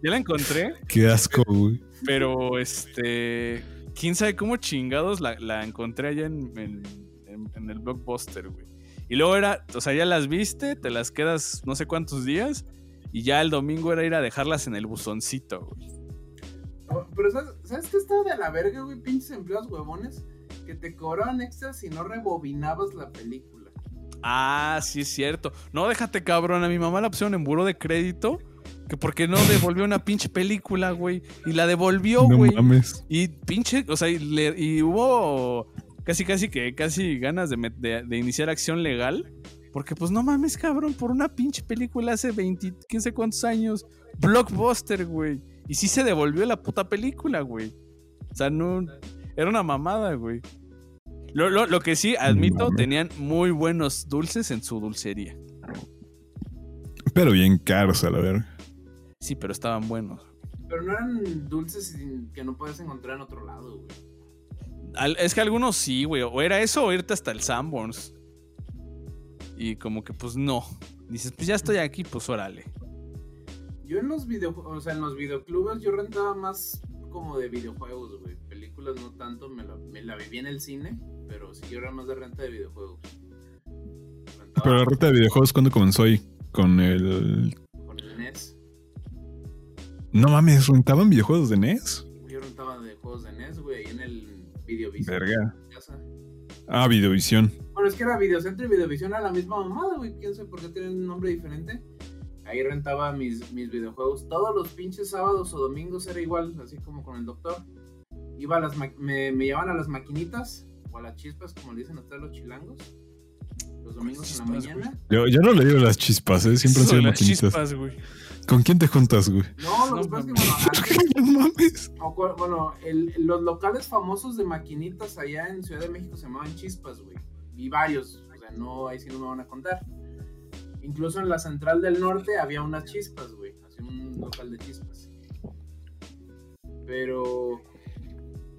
Ya la encontré, Qué asco, güey. pero este. Quién sabe cómo chingados la, la encontré allá en, en- en- en el blockbuster, güey. Y luego era, o sea, ya las viste, te las quedas no sé cuántos días, y ya el domingo era ir a dejarlas en el buzoncito, güey. Pero ¿sabes, ¿sabes qué estaba de la verga, güey? Pinches empleados huevones que te cobraban extras si no rebobinabas la película. Ah, sí es cierto. No, déjate cabrón, a mi mamá la pusieron en buró de crédito, que porque no devolvió una pinche película, güey. Y la devolvió, No güey. mames. Y pinche, o sea, y, le- y hubo casi, casi que, casi ganas de, de- de iniciar acción legal. Porque, pues, no mames, cabrón, por una pinche película hace 20, quién sé cuántos años. Blockbuster, güey. Y sí se devolvió la puta película, güey. O sea, no. Era una mamada, güey. Lo, lo- lo que sí, admito, tenían muy buenos dulces en su dulcería. Pero bien caros, a la verga. Sí, pero estaban buenos. Pero no eran dulces que no puedes encontrar en otro lado, güey. Al- es que algunos sí, güey. O era eso o irte hasta el Sanborns. Y como que, pues no. Dices, pues ya estoy aquí, pues órale. Yo en los videojuegos, o sea, en los videoclubes yo rentaba más como de videojuegos, güey. Películas no tanto, me la, me la viví en el cine, pero sí yo era más de renta de videojuegos. Rentaba Pero la renta de videojuegos, ¿cuándo comenzó ahí? Con el. con el NES. No mames, ¿rentaban videojuegos de NES? Yo rentaba de juegos de NES, güey, ahí en el Videovisión. Verga. casa. Ah, Videovisión. Bueno, es que era Videocentro y Videovisión era la misma mamada, güey. Quién sabe por qué tienen un nombre diferente. Ahí rentaba mis, mis videojuegos. Todos los pinches sábados o domingos era igual, así como con el doctor. Iba a las me, me llevaban a las maquinitas o a las chispas, como le dicen a ustedes los chilangos. Los domingos en la mañana. Yo, yo no le digo las chispas, ¿eh? Siempre han sido las maquinitas. chispas, güey. ¿Con quién te juntas, güey? No, lo No que pasa es que, mames. bueno, <laughs> antes, o bueno, el- los locales famosos de maquinitas allá en Ciudad de México se llamaban chispas, güey. Y varios, o sea, no, ahí sí no me van a contar. Incluso en la central del norte había unas chispas, güey. Así un local de chispas. Pero.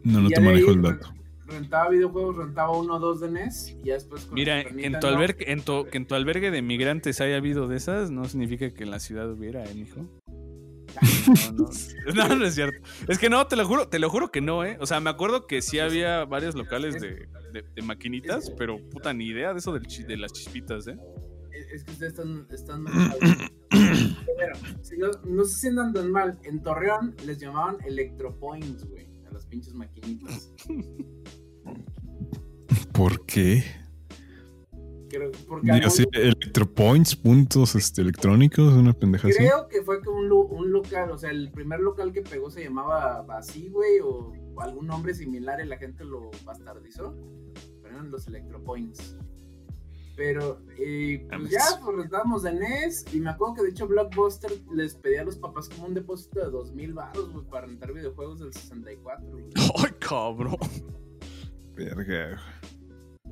No, no te manejo el dato. Rentaba videojuegos, rentaba uno o dos de NES y ya después con Mira, en tu, albergue, en, tu, que en tu albergue de migrantes haya habido de esas, no significa que en la ciudad hubiera, ¿eh, mijo? <laughs> No, no. <laughs> No, no es cierto. Es que no, te lo juro, te lo juro que no, ¿eh? O sea, me acuerdo que sí había varios locales de, de- de maquinitas, pero puta, ni idea de eso de las chispitas, ¿eh? Es, que ustedes están, están mal. <clears throat> Si no, no se sientan tan mal. En Torreón les llamaban Electropoints, güey. A las pinches maquinitas. ¿Por qué? Creo, porque Digo así, electropoints, puntos este, electrónicos, una pendeja así. creo que fue como un, local. O sea, el primer local que pegó se llamaba así, güey. O, o algún nombre similar y la gente lo bastardizó. Pero eran los Electropoints. Pero, eh, pues Mames. ya, pues rentábamos de NES. Y me acuerdo que de hecho Blockbuster les pedía a los papás como un depósito de dos mil baros, güey, para rentar videojuegos del 64, güey. <laughs> ¡Ay, cabrón! Verga.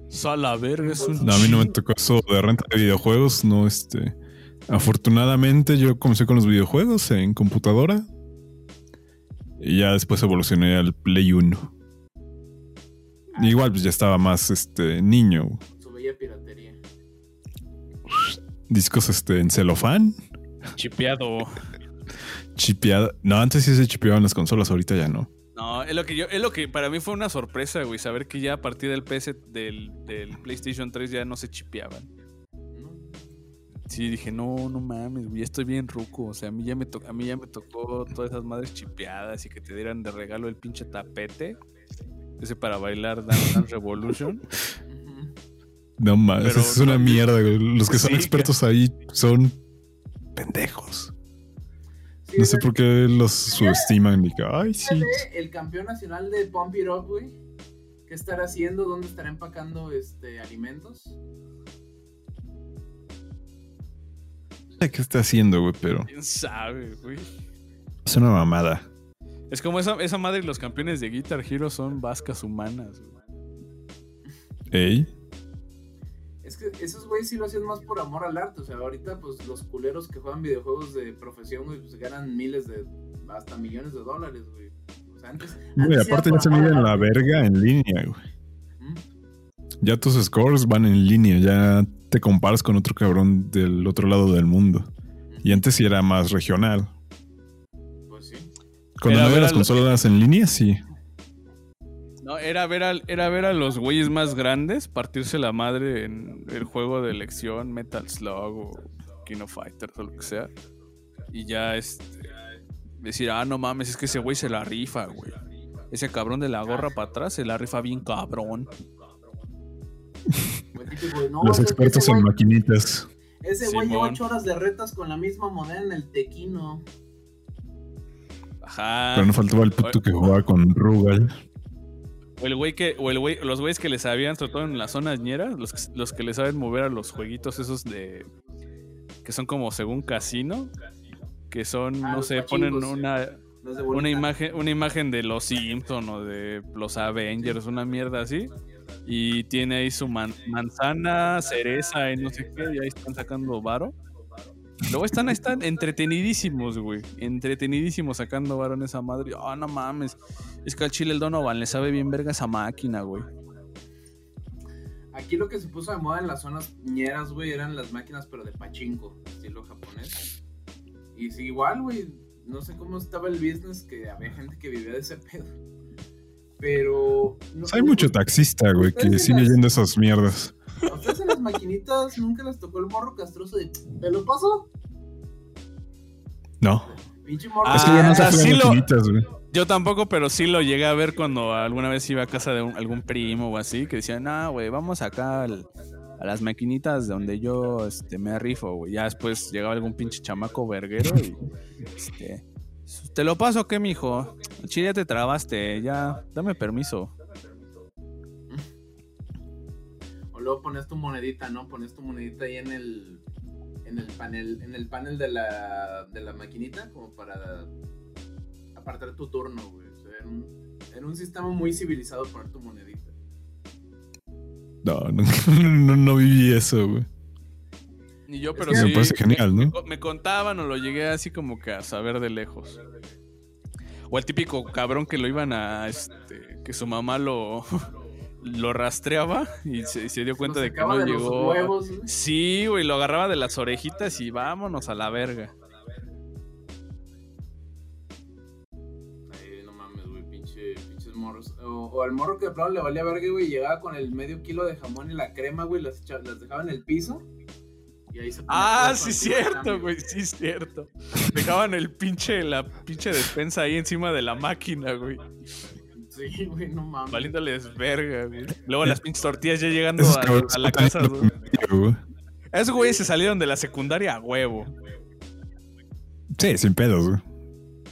Sala verga, es un No, a mí no me tocó eso de renta de videojuegos, no este. Afortunadamente yo comencé con los videojuegos en computadora. Y ya después evolucioné al Play 1. Igual pues ya estaba más este niño. Su bella piratería. Discos este en celofán, Chipeado. chipeada. No, antes sí se chipeaban las consolas, ahorita ya no. No, es lo que yo, es lo que para mí fue una sorpresa, güey, saber que ya a partir del PS, del, del PlayStation 3 ya no se chipeaban. Sí, dije, no, no mames, güey, ya estoy bien ruco. O sea, a mí ya me tocó, a mí ya me tocó todas esas madres chipeadas y que te dieran de regalo el pinche tapete. Ese para bailar Dance Revolution. <laughs> No mames, Pero es una no- mierda, güey. Los que son Sí, expertos ahí son pendejos. Sí, No sé por qué los subestiman. Y que, ay, sí. el campeón nacional de Pump It Up, güey. ¿Qué estará haciendo? ¿Dónde estará empacando este alimentos? No sé qué está haciendo, güey, pero ¿Quién sabe, güey? es una mamada. Es como esa, esa madre y los campeones de Guitar Hero son vascas humanas, güey. Ey. Es que esos güeyes sí lo hacían más por amor al arte. O sea, ahorita, pues los culeros que juegan videojuegos de profesión, güey, pues ganan miles de. hasta millones de dólares, güey. O sea, antes. Güey, antes aparte por ya se miden la verga en línea, güey. ¿Mm? Ya tus scores van en línea, ya te comparas con otro cabrón del otro lado del mundo. Y antes sí era más regional. Pues sí. Cuando Era no había las consolas en línea, sí. No, era ver, al, era ver a los güeyes más grandes partirse la madre en el juego de elección, Metal Slug o King of Fighters o lo que sea. Y ya este, decir, ah, no mames, es que ese güey se la rifa, güey. Ese cabrón de la gorra para atrás se la rifa bien cabrón. <laughs> Los expertos en maquinitas. Ese güey lleva Simón. ocho horas de retas con la misma moneda en el tequino. Ajá. Pero no faltaba el puto que jugaba con Rugal. O el güey que, o el güey, los güeyes que les sabían, sobre todo en las zonas ñeras, los, que- los que le saben mover a los jueguitos esos de. que son como según casino. Que son, Ah, no sé, ponen una, una imagen, una imagen de los Simpson o de los Avengers, una mierda así. Y tiene ahí su man- manzana, cereza y no sé qué, y ahí están sacando varo. Luego están, están entretenidísimos, güey. Entretenidísimos sacando varo en esa madre. Ah, no mames. Es que al chile el Donovan le sabe bien verga esa máquina, güey. Aquí lo que se puso de moda en las zonas ñeras, güey, eran las máquinas, pero de pachinko, estilo japonés. Y igual, güey, no sé cómo estaba el business, que había gente que vivía de ese pedo. Pero... no- hay mucho taxista, güey, que sigue las- yendo esas mierdas. ¿A ustedes en las maquinitas nunca les tocó el morro castroso de... ¿Te lo paso? No. Pinche morro. Ah, es que yo no sé Ah, sí lo- maquinitas, güey. Yo tampoco, pero sí lo llegué a ver cuando alguna vez iba a casa de un- algún primo o así, que decían, no, güey, vamos acá al- a las maquinitas donde yo este, me rifo, güey. Ya después llegaba algún pinche chamaco verguero y, este, te lo paso, ¿qué, mijo? Chile, ya te trabaste, ya, dame permiso. O luego pones tu monedita, ¿no? Pones tu monedita ahí en el... En el panel, en el panel de la, de la maquinita, como para apartar tu turno, güey. O sea, era un, era un sistema muy civilizado poner tu monedita. No, <laughs> no, no, no viví eso, güey. Y yo, Es pero que- sí. Me parece genial, me, ¿no? co- me contaban o lo llegué así como que a saber de lejos. O el típico cabrón que lo iban a. Este, que su mamá lo. <laughs> lo rastreaba y se, dio cuenta de que no de llegó. huevos. Sí, güey, lo agarraba de las orejitas y vámonos a la verga. Ay, no mames, güey, pinche, pinches morros. O, o al morro que de plano le valía verga, güey, llegaba con el medio kilo de jamón y la crema, güey, las, las dejaba en el piso. Y ahí se ponía a Ah, sí, cierto, güey, sí, cierto. Dejaban el pinche, la pinche despensa ahí encima de la máquina, güey. Sí, güey, no mames. Valiéndoles verga, güey. Luego las pinches tortillas ya llegando a, la casa. güey. Esos güeyes se salieron de la secundaria a huevo. Sí, sin pedos, güey.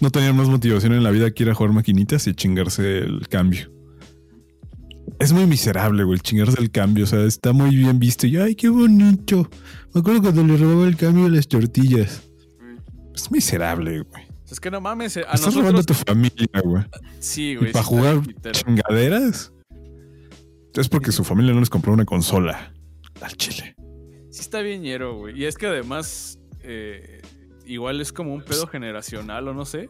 No tenían más motivación en la vida que ir a jugar maquinitas y chingarse el cambio. Es muy miserable, güey, el chingarse el cambio. O sea, está muy bien visto. Y, ay, qué bonito. Me acuerdo cuando le robaba el cambio a las tortillas. Es miserable, güey. Es que no mames, eh, a Estás robando a tu familia, güey. Sí, Y güey. para sí jugar chingaderas. Es porque su familia no les compró una consola. Al chile. Sí está bien ñero, güey. Y es que además, eh, igual es como un pedo generacional o no sé.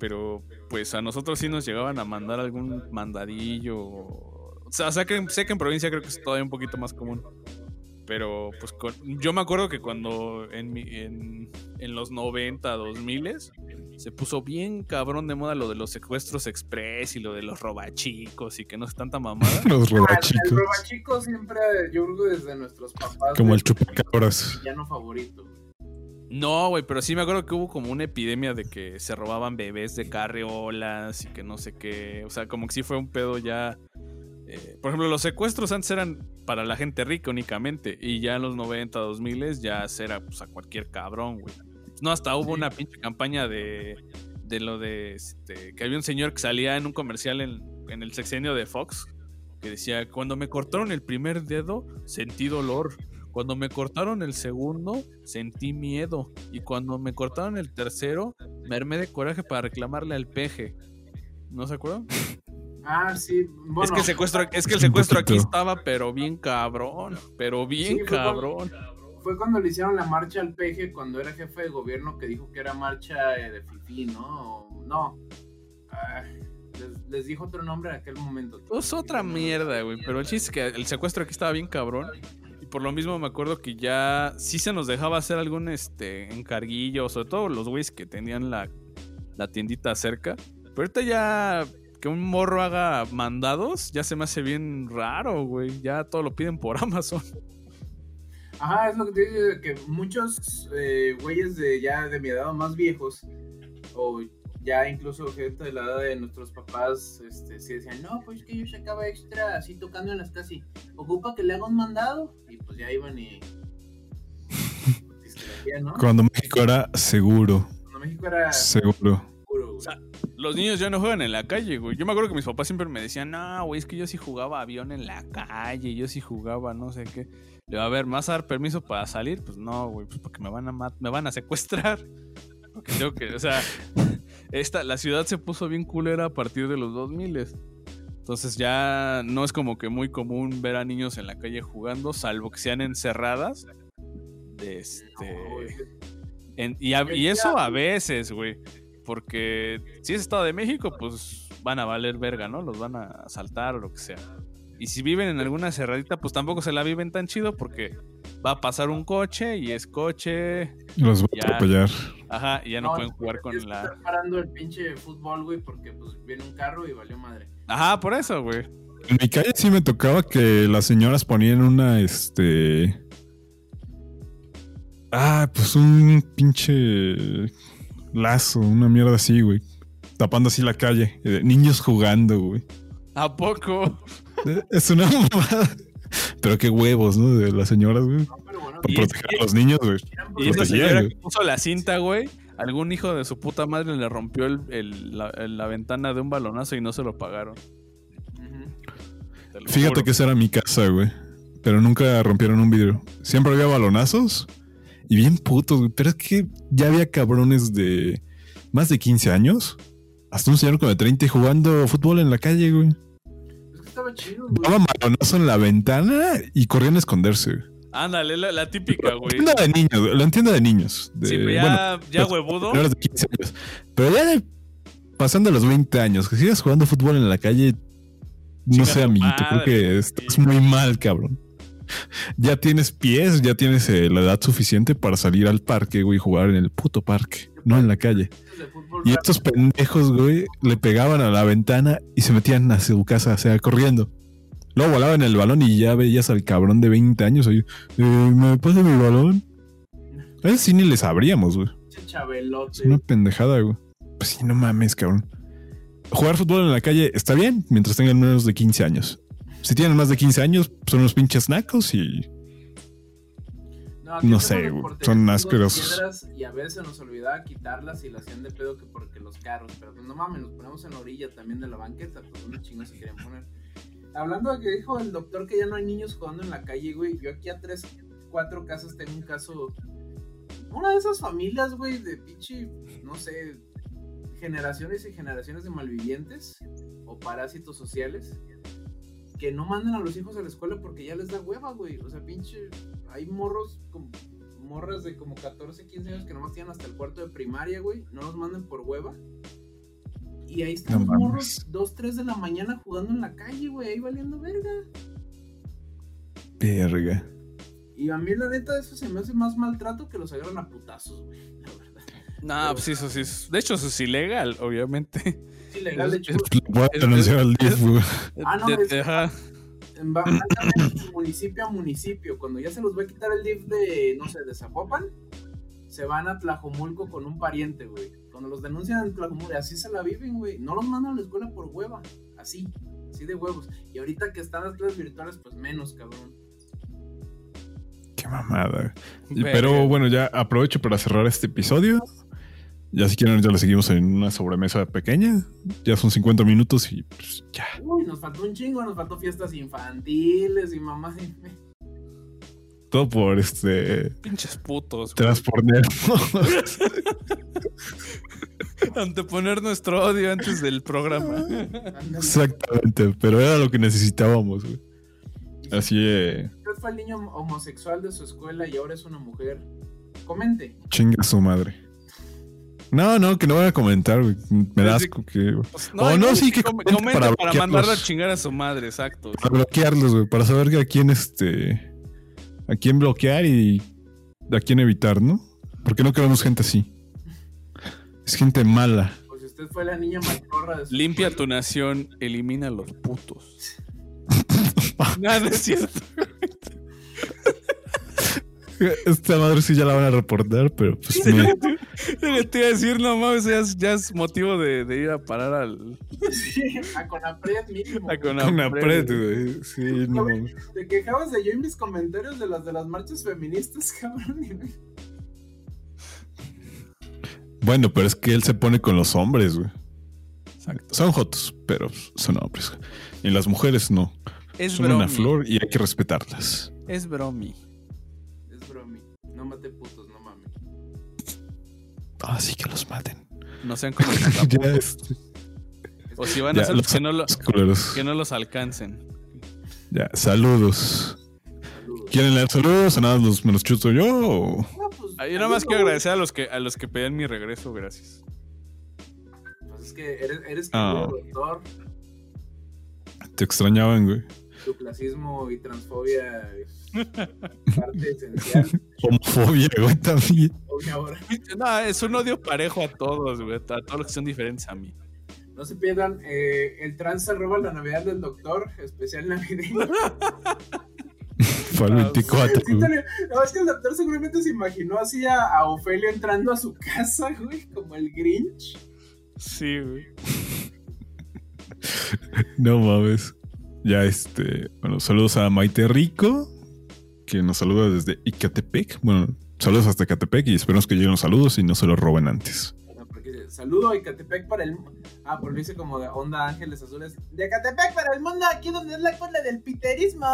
Pero pues a nosotros sí nos llegaban a mandar algún mandadillo. O sea, sé que, sé que en provincia creo que es todavía un poquito más común. Pero pues con- yo me acuerdo que cuando en, mi- en, en los 90, 2000 se puso bien cabrón de moda lo de los secuestros express y lo de los robachicos y que no es tanta mamada. <laughs> Los Ah, el robachicos. robachico siempre, yo creo desde nuestros papás. Como el chupacabras. villano favorito. güey. No, güey, pero sí me acuerdo que hubo como una epidemia de que se robaban bebés de carriolas y que no sé qué. O sea, como que sí fue un pedo ya. Eh, por ejemplo, los secuestros antes eran para la gente rica únicamente. Y ya en los 90, 2000 ya era pues, a cualquier cabrón, güey. No, hasta hubo una pinche campaña de, de lo de este, que había un señor que salía en un comercial en, en el sexenio de Fox que decía, cuando me cortaron el primer dedo, sentí dolor. Cuando me cortaron el segundo, sentí miedo. Y cuando me cortaron el tercero, me armé de coraje para reclamarle al peje. ¿No se acuerdan? <laughs> Ah, sí. Bueno, es que el secuestro, es que el Sí, un secuestro aquí estaba, pero bien cabrón. Pero bien Sí, fue cuando- cabrón. fue cuando le hicieron la marcha al peje cuando era jefe de gobierno que dijo que era marcha eh, de fifí, ¿no? No. Ah, les, les dijo otro nombre en aquel momento. Pues otra mierda, güey. Pero el chiste es que el secuestro aquí estaba bien cabrón. Y por lo mismo me acuerdo que ya sí se nos dejaba hacer algún este encarguillo, sobre todo los güeyes que tenían la, la tiendita cerca. Pero ahorita ya que un morro haga mandados, ya se me hace bien raro, güey. Ya todo lo piden por <laughs> Amazon. Ajá, es lo que te digo, que muchos eh, güeyes de ya de mi edad o más viejos, o ya incluso gente de la edad de nuestros papás, este, sí decían, no, pues que yo sacaba extra así tocando en las casas y ocupa que le haga un mandado, y pues ya iban y... <laughs> se ¿no? Cuando México era seguro, Cuando México era seguro. Güey. sea, Los niños ya no juegan en la calle, güey. Yo me acuerdo que mis papás siempre me decían, no, güey, es que yo sí jugaba avión en la calle, yo sí jugaba no sé qué. Le va a ver, ¿me vas a dar permiso para salir? Pues no, güey, pues porque me van a me van a secuestrar. <laughs> Porque tengo que, o sea, esta, la ciudad se puso bien culera a partir de los 2000 Entonces ya no es como que muy común ver a niños en la calle jugando, salvo que sean encerradas. Este. No, güey. En- y, a- y eso a veces, güey. Porque si es Estado de México, pues van a valer verga, ¿no? Los van a asaltar o lo que sea. Y si viven en alguna cerradita, pues tampoco se la viven tan chido porque va a pasar un coche y es coche. Los Ya. a atropellar. Ajá, y ya no, pueden jugar con la. estar parando el pinche fútbol, güey, porque pues viene un carro y valió madre. Ajá, por eso, güey. En mi calle sí me tocaba que las señoras ponían una, este... Ah, pues un pinche lazo, una mierda así, güey. Tapando así la calle. Eh, Niños jugando, güey. ¿A poco? <laughs> Es una mamada. Pero qué huevos, ¿no? De las señoras, güey. No, bueno, es proteger a los niños, güey. Y esa señora güey. que puso la cinta, güey. Algún hijo de su puta madre le rompió el- el- la, la ventana de un balonazo y no se lo pagaron. Lo Fíjate juro. que esa era mi casa, güey. Pero nunca rompieron un vidrio. Siempre había balonazos y bien putos, güey. Pero es que ya había cabrones de más de 15 años. Hasta un señor como de 30 y jugando fútbol en la calle, güey. Es que estaba chido, güey. Balonazo en la ventana y corrían a esconderse. güey. Ándale, la, la típica, güey. Tienda de niños, güey. La tienda de niños. De, Sí, pero ya, bueno, ya pues, huevudo. menores de 15 años. Pero ya de- pasando los 20 años, que sigas jugando fútbol en la calle, no sé, amiguito, creo que estás muy mal, cabrón. Ya tienes pies, ya tienes eh, la edad suficiente para salir al parque, güey, y jugar en el puto parque, no en la calle. Y estos pendejos, güey, le pegaban a la ventana y se metían a su casa, o sea, corriendo. Luego volaban el balón y ya veías al cabrón de 20 años ahí, eh, ¿me pasa mi balón? A ese sí ni les abríamos, güey. Es una pendejada, güey. Pues sí, no mames, cabrón. Jugar fútbol en la calle está bien mientras tengan menos de 15 años. Si tienen más de 15 años, son unos pinches nacos y no hacemos sé, son asquerosos. piedras Y a veces nos olvidaba quitarlas y las hacían de pedo que porque los carros. Pero pues no mames, nos ponemos en la orilla también de la banqueta. Pues una chinga se querían poner. Hablando de que dijo el doctor que ya no hay niños jugando en la calle, güey. Yo aquí a tres, cuatro casas tengo un caso. Una de esas familias, güey, de pinche, no sé, generaciones y generaciones de malvivientes o parásitos sociales que no mandan a los hijos a la escuela porque ya les da hueva, güey. O sea, pinche, hay morros, como, morras de como 14, 15 años que nomás tienen hasta el cuarto de primaria, güey. No los mandan por hueva. Y ahí están No los mames. morros 2, 3 de la mañana jugando en la calle, güey, ahí valiendo verga. verga. Y a mí la neta eso se me hace más maltrato que los agarran a putazos, güey. La verdad. No, pues sí, eso sí. es- De hecho, eso es ilegal, obviamente. Es ilegal, de hecho. Voy a denunciar al DIF, güey. Ah, no, es- ajá. van de municipio a municipio. Cuando ya se los va a quitar el DIF de, no sé, de Zapopan, se van a Tlajomulco con un pariente, güey. Cuando los denuncian en Tlajomulco, así se la viven, güey. No los mandan a la escuela por hueva. Así, así de huevos. Y ahorita que están las clases virtuales, pues menos, cabrón. Qué mamada. Pero bueno, ya aprovecho para cerrar este episodio. Ya si quieren, ya le seguimos en una sobremesa pequeña. Ya son 50 minutos y pues, ya. Uy, nos faltó un chingo, nos faltó fiestas infantiles y mamás. Todo por este Pinches putos. transponer. <laughs> Anteponer nuestro odio antes del programa. Exactamente, pero era lo que necesitábamos, güey. Así eh, Usted fue el niño homosexual de su escuela y ahora es una mujer. Comente. chinga su madre. No, no, que no voy a comentar, güey. Me da Sí. asco que. Pues, Oh, igual no, sí, sí, que comente para para, a chingar a su madre, exacto. Para bloquearlos, güey. Para saber a quién este. A quién bloquear y a quién evitar, ¿no? Porque no queremos gente así. Es gente mala. Pues si usted fue la niña de su Limpia tu nación, elimina a los putos. <laughs> no, no es cierto. Esta madre sí ya la van a reportar, pero pues me- Le <laughs> te iba a decir, no mames, ya es, ya es motivo de, de ir a parar al. Sí, a Conapred mínimo. a. Conapred, Con apret, güey. güey. Sí, no. Te quejabas de yo en mis comentarios de las de las marchas feministas, <laughs> cabrón. Bueno, pero es que él se pone con los hombres, güey. Exacto. Son jotos, pero son hombres. Y las mujeres no. Es Son bromi. una flor y hay que respetarlas. Es bromi. Es bromi. No mate mames. Así que los maten. No sean como <laughs> ya, este, O si van Ya, a los- que no, lo- <laughs> los que no los alcancen. Ya, saludos. ¿Quieren leer saludos o nada los, me los chuto yo? No, pues, Ah, Yo nada más quiero agradecer a los que a los que pedían mi regreso, gracias. Pues es que eres, eres Ah. querido doctor. Te extrañaban, güey. Tu clasismo y transfobia es parte esencial. Homofobia, güey, también. Ahora. No, es un odio parejo a todos, güey. A todos los que son diferentes a mí. No se pierdan, eh, el trans se roba la Navidad del doctor, especial navideño. Fue el Ah, 24. Sí, güey. te- no, es que el doctor seguramente se imaginó así a, a Ofelio entrando a su casa, güey, como el Grinch. Sí, güey. No mames. Ya, este. Bueno, saludos a Maite Rico, que nos saluda desde Icatepec. Bueno, saludos hasta Icatepec y esperemos que lleguen los saludos y no se los roben antes. Porque saludo a Icatepec para el... Ah, lo dice como de onda ángeles azules. De Icatepec para el mundo, aquí donde es la cola del piterismo.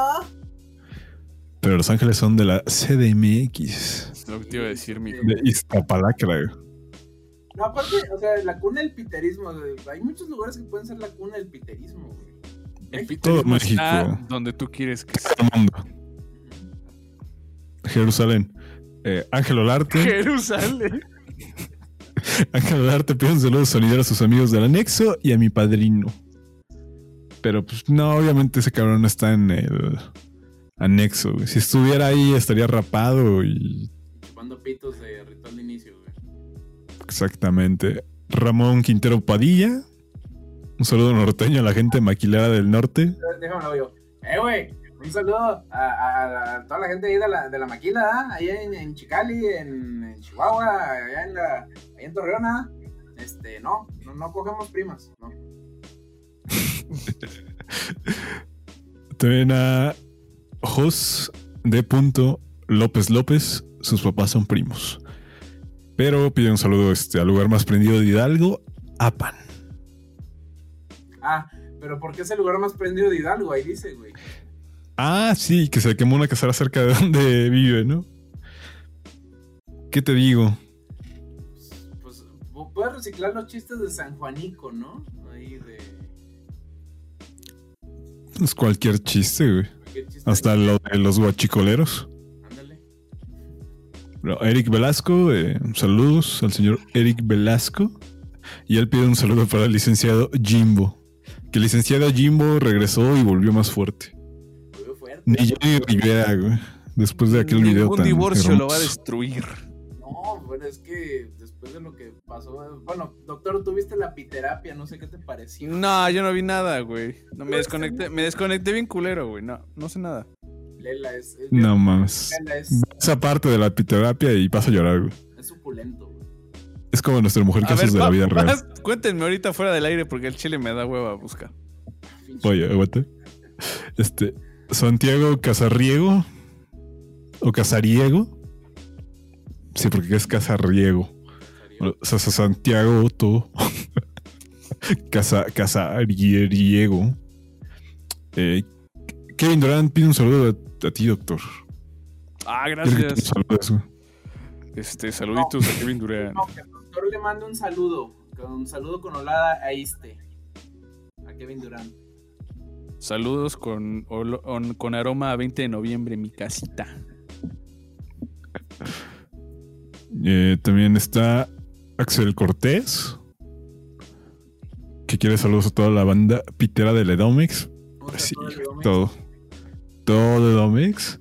Pero Los Ángeles son de la CDMX, Es lo que te iba a decir, mi. de Iztapalacra. güey. No, aparte, o sea, la cuna del piterismo. güey, Hay muchos lugares que pueden ser la cuna del piterismo, güey. El. Todo piterismo está México. donde tú quieres que sea. Jerusalén. Eh, Ángel Olarte. Jerusalén. Ángel Olarte pide un saludo sonidero a sus amigos del anexo y a mi padrino. Pero pues no, obviamente ese cabrón no está en el anexo. güey. Si estuviera ahí estaría rapado y Chupando pitos de ritual de inicio, güey. exactamente. Ramón Quintero Padilla. Un saludo norteño a la gente maquilera del norte. Déjame yo. Eh, güey. Un saludo a, a- a toda la gente ahí de la, de la maquila, ¿ah? ahí en, en Chicali, en, en Chihuahua, allá en, la, allá en Torreón. ¿ah? Este, no, no, no cogemos primas, no. <laughs> También a Jos de punto López López. Sus papás son primos. Pero pide un saludo este, al lugar más prendido de Hidalgo, Apan. Ah, pero ¿por qué es el lugar más prendido de Hidalgo? Ahí dice, güey. Ah, sí, que se quemó una casera cerca de <laughs> donde vive, ¿no? ¿Qué te digo? Pues, pues puedes reciclar los chistes de San Juanico, ¿no? Ahí de. Es cualquier chiste, güey. cualquier chiste. Hasta lo de los guachicoleros. Ándale. Eric Velasco, eh, saludos al señor Eric Velasco. Y él pide un saludo para el licenciado Jimbo. Que el licenciado Jimbo regresó y volvió más fuerte. Ni Jenny Rivera, güey. Después de aquel video Ningún tan divorcio lo va a destruir. No, bueno, es que después de lo que pasó. Bueno, doctor, tuviste la piterapia, no sé qué te pareció. No, yo no vi nada, güey. No, me desconecté, me desconecté bien culero, güey. No, no sé nada. Lela es. es No mames. Lela es, Esa parte de la piterapia y vas a llorar, güey. es suculento, güey. Es como nuestra mujer A casos ver, de la vida real. vas- <laughs> cuéntenme ahorita fuera del aire porque el chile me da hueva a buscar. Oye, aguante. <laughs> Este, Santiago Casarriego o Casariego. Sí, porque es Casariego. O sea, Santiago, todo. <laughs> Casa, Casariego. Eh, Kevin Durant pide un saludo a, a ti, doctor. Ah, gracias. Este, saluditos a Kevin Durant. No, que el doctor le mande un saludo. Un saludo con Olada a este. A Kevin Durant. Saludos con, on- con aroma a 20 de noviembre, mi casita. Eh, también está Axel Cortés. Que quiere saludos a toda la banda pitera de Ledomix. O sea, Sí, todo todo. Todo de Domex.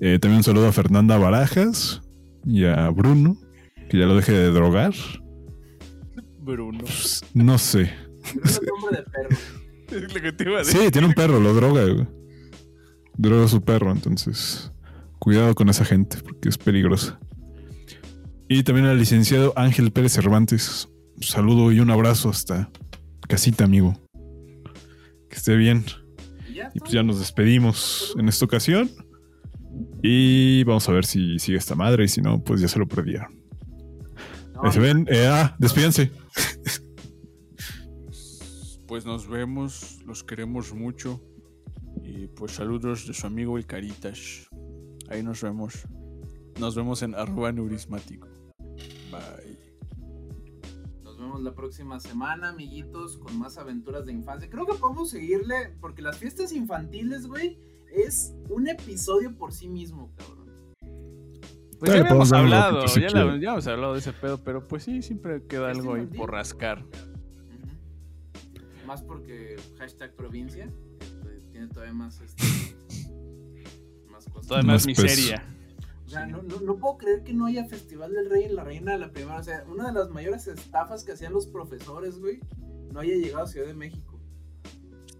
Eh, también un saludo a Fernanda Barajas y a Bruno, que ya lo deje de drogar. Bruno. Pues, no sé. Bruno es nombre de perro. <laughs> Es lo que te iba a decir. Sí, tiene un perro, lo droga. güey. Droga a su perro, entonces cuidado con esa gente porque es peligrosa. Y también al licenciado Ángel Pérez Cervantes. Un saludo y un abrazo hasta casita, amigo. Que esté bien. Y pues ya nos despedimos en esta ocasión. Y vamos a ver si sigue esta madre. Y si no, pues ya se lo perdieron. No, Ahí se ven. Eh, ah, despídense. <laughs> Pues nos vemos, los queremos mucho. Y pues saludos de su amigo el Caritas. Ahí nos vemos. Nos vemos en arroba neurismático. Bye. Nos vemos la próxima semana, amiguitos, con más aventuras de infancia. Creo que podemos seguirle, porque las fiestas infantiles, güey, es un episodio por sí mismo, cabrón. Pues ya habíamos hablado, ya, la- ya hemos hablado de ese pedo, pero pues sí, siempre queda Es algo ahí por rascar. Más porque hashtag provincia tiene todavía más, este, más cosas. Todavía más miseria. O sea, no, no, no puedo creer que no haya Festival del Rey y la Reina de la Primera. O sea, una de las mayores estafas que hacían los profesores, güey, no haya llegado a Ciudad de México.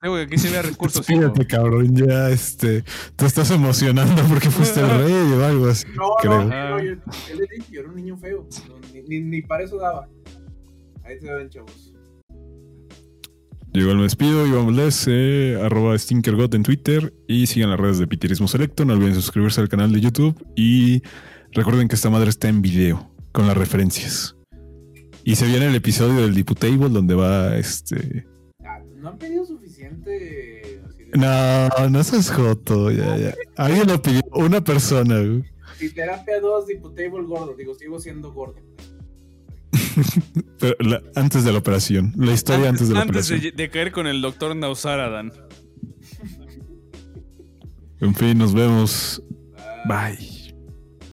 Eh, güey, aquí se ve recursos. Despídete, cabrón. Ya, este. Te estás emocionando porque fuiste el <laughs> rey o algo así. No, creo. no, no, yo, yo le dije, yo era un niño feo. No, ni, ni, ni para eso daba. Ahí se ven, chavos. Llegó el me despido, Iván Valdés, eh, arroba StinkerGot en Twitter y sigan las redes de Piterismo Selecto. No olviden suscribirse al canal de YouTube y recuerden que esta madre está en video con las referencias. Y se viene el episodio del Diputable donde va este. Ah, no han pedido suficiente. No, no seas joto, ya, ya. Alguien lo pidió, una persona. Y terapia 2, Diputable gordo. Digo, sigo siendo gordo. <laughs> Pero la- antes de la operación. La historia antes, de la Antes operación. de, de caer con el doctor Nausaradan. En fin, nos vemos. Bye.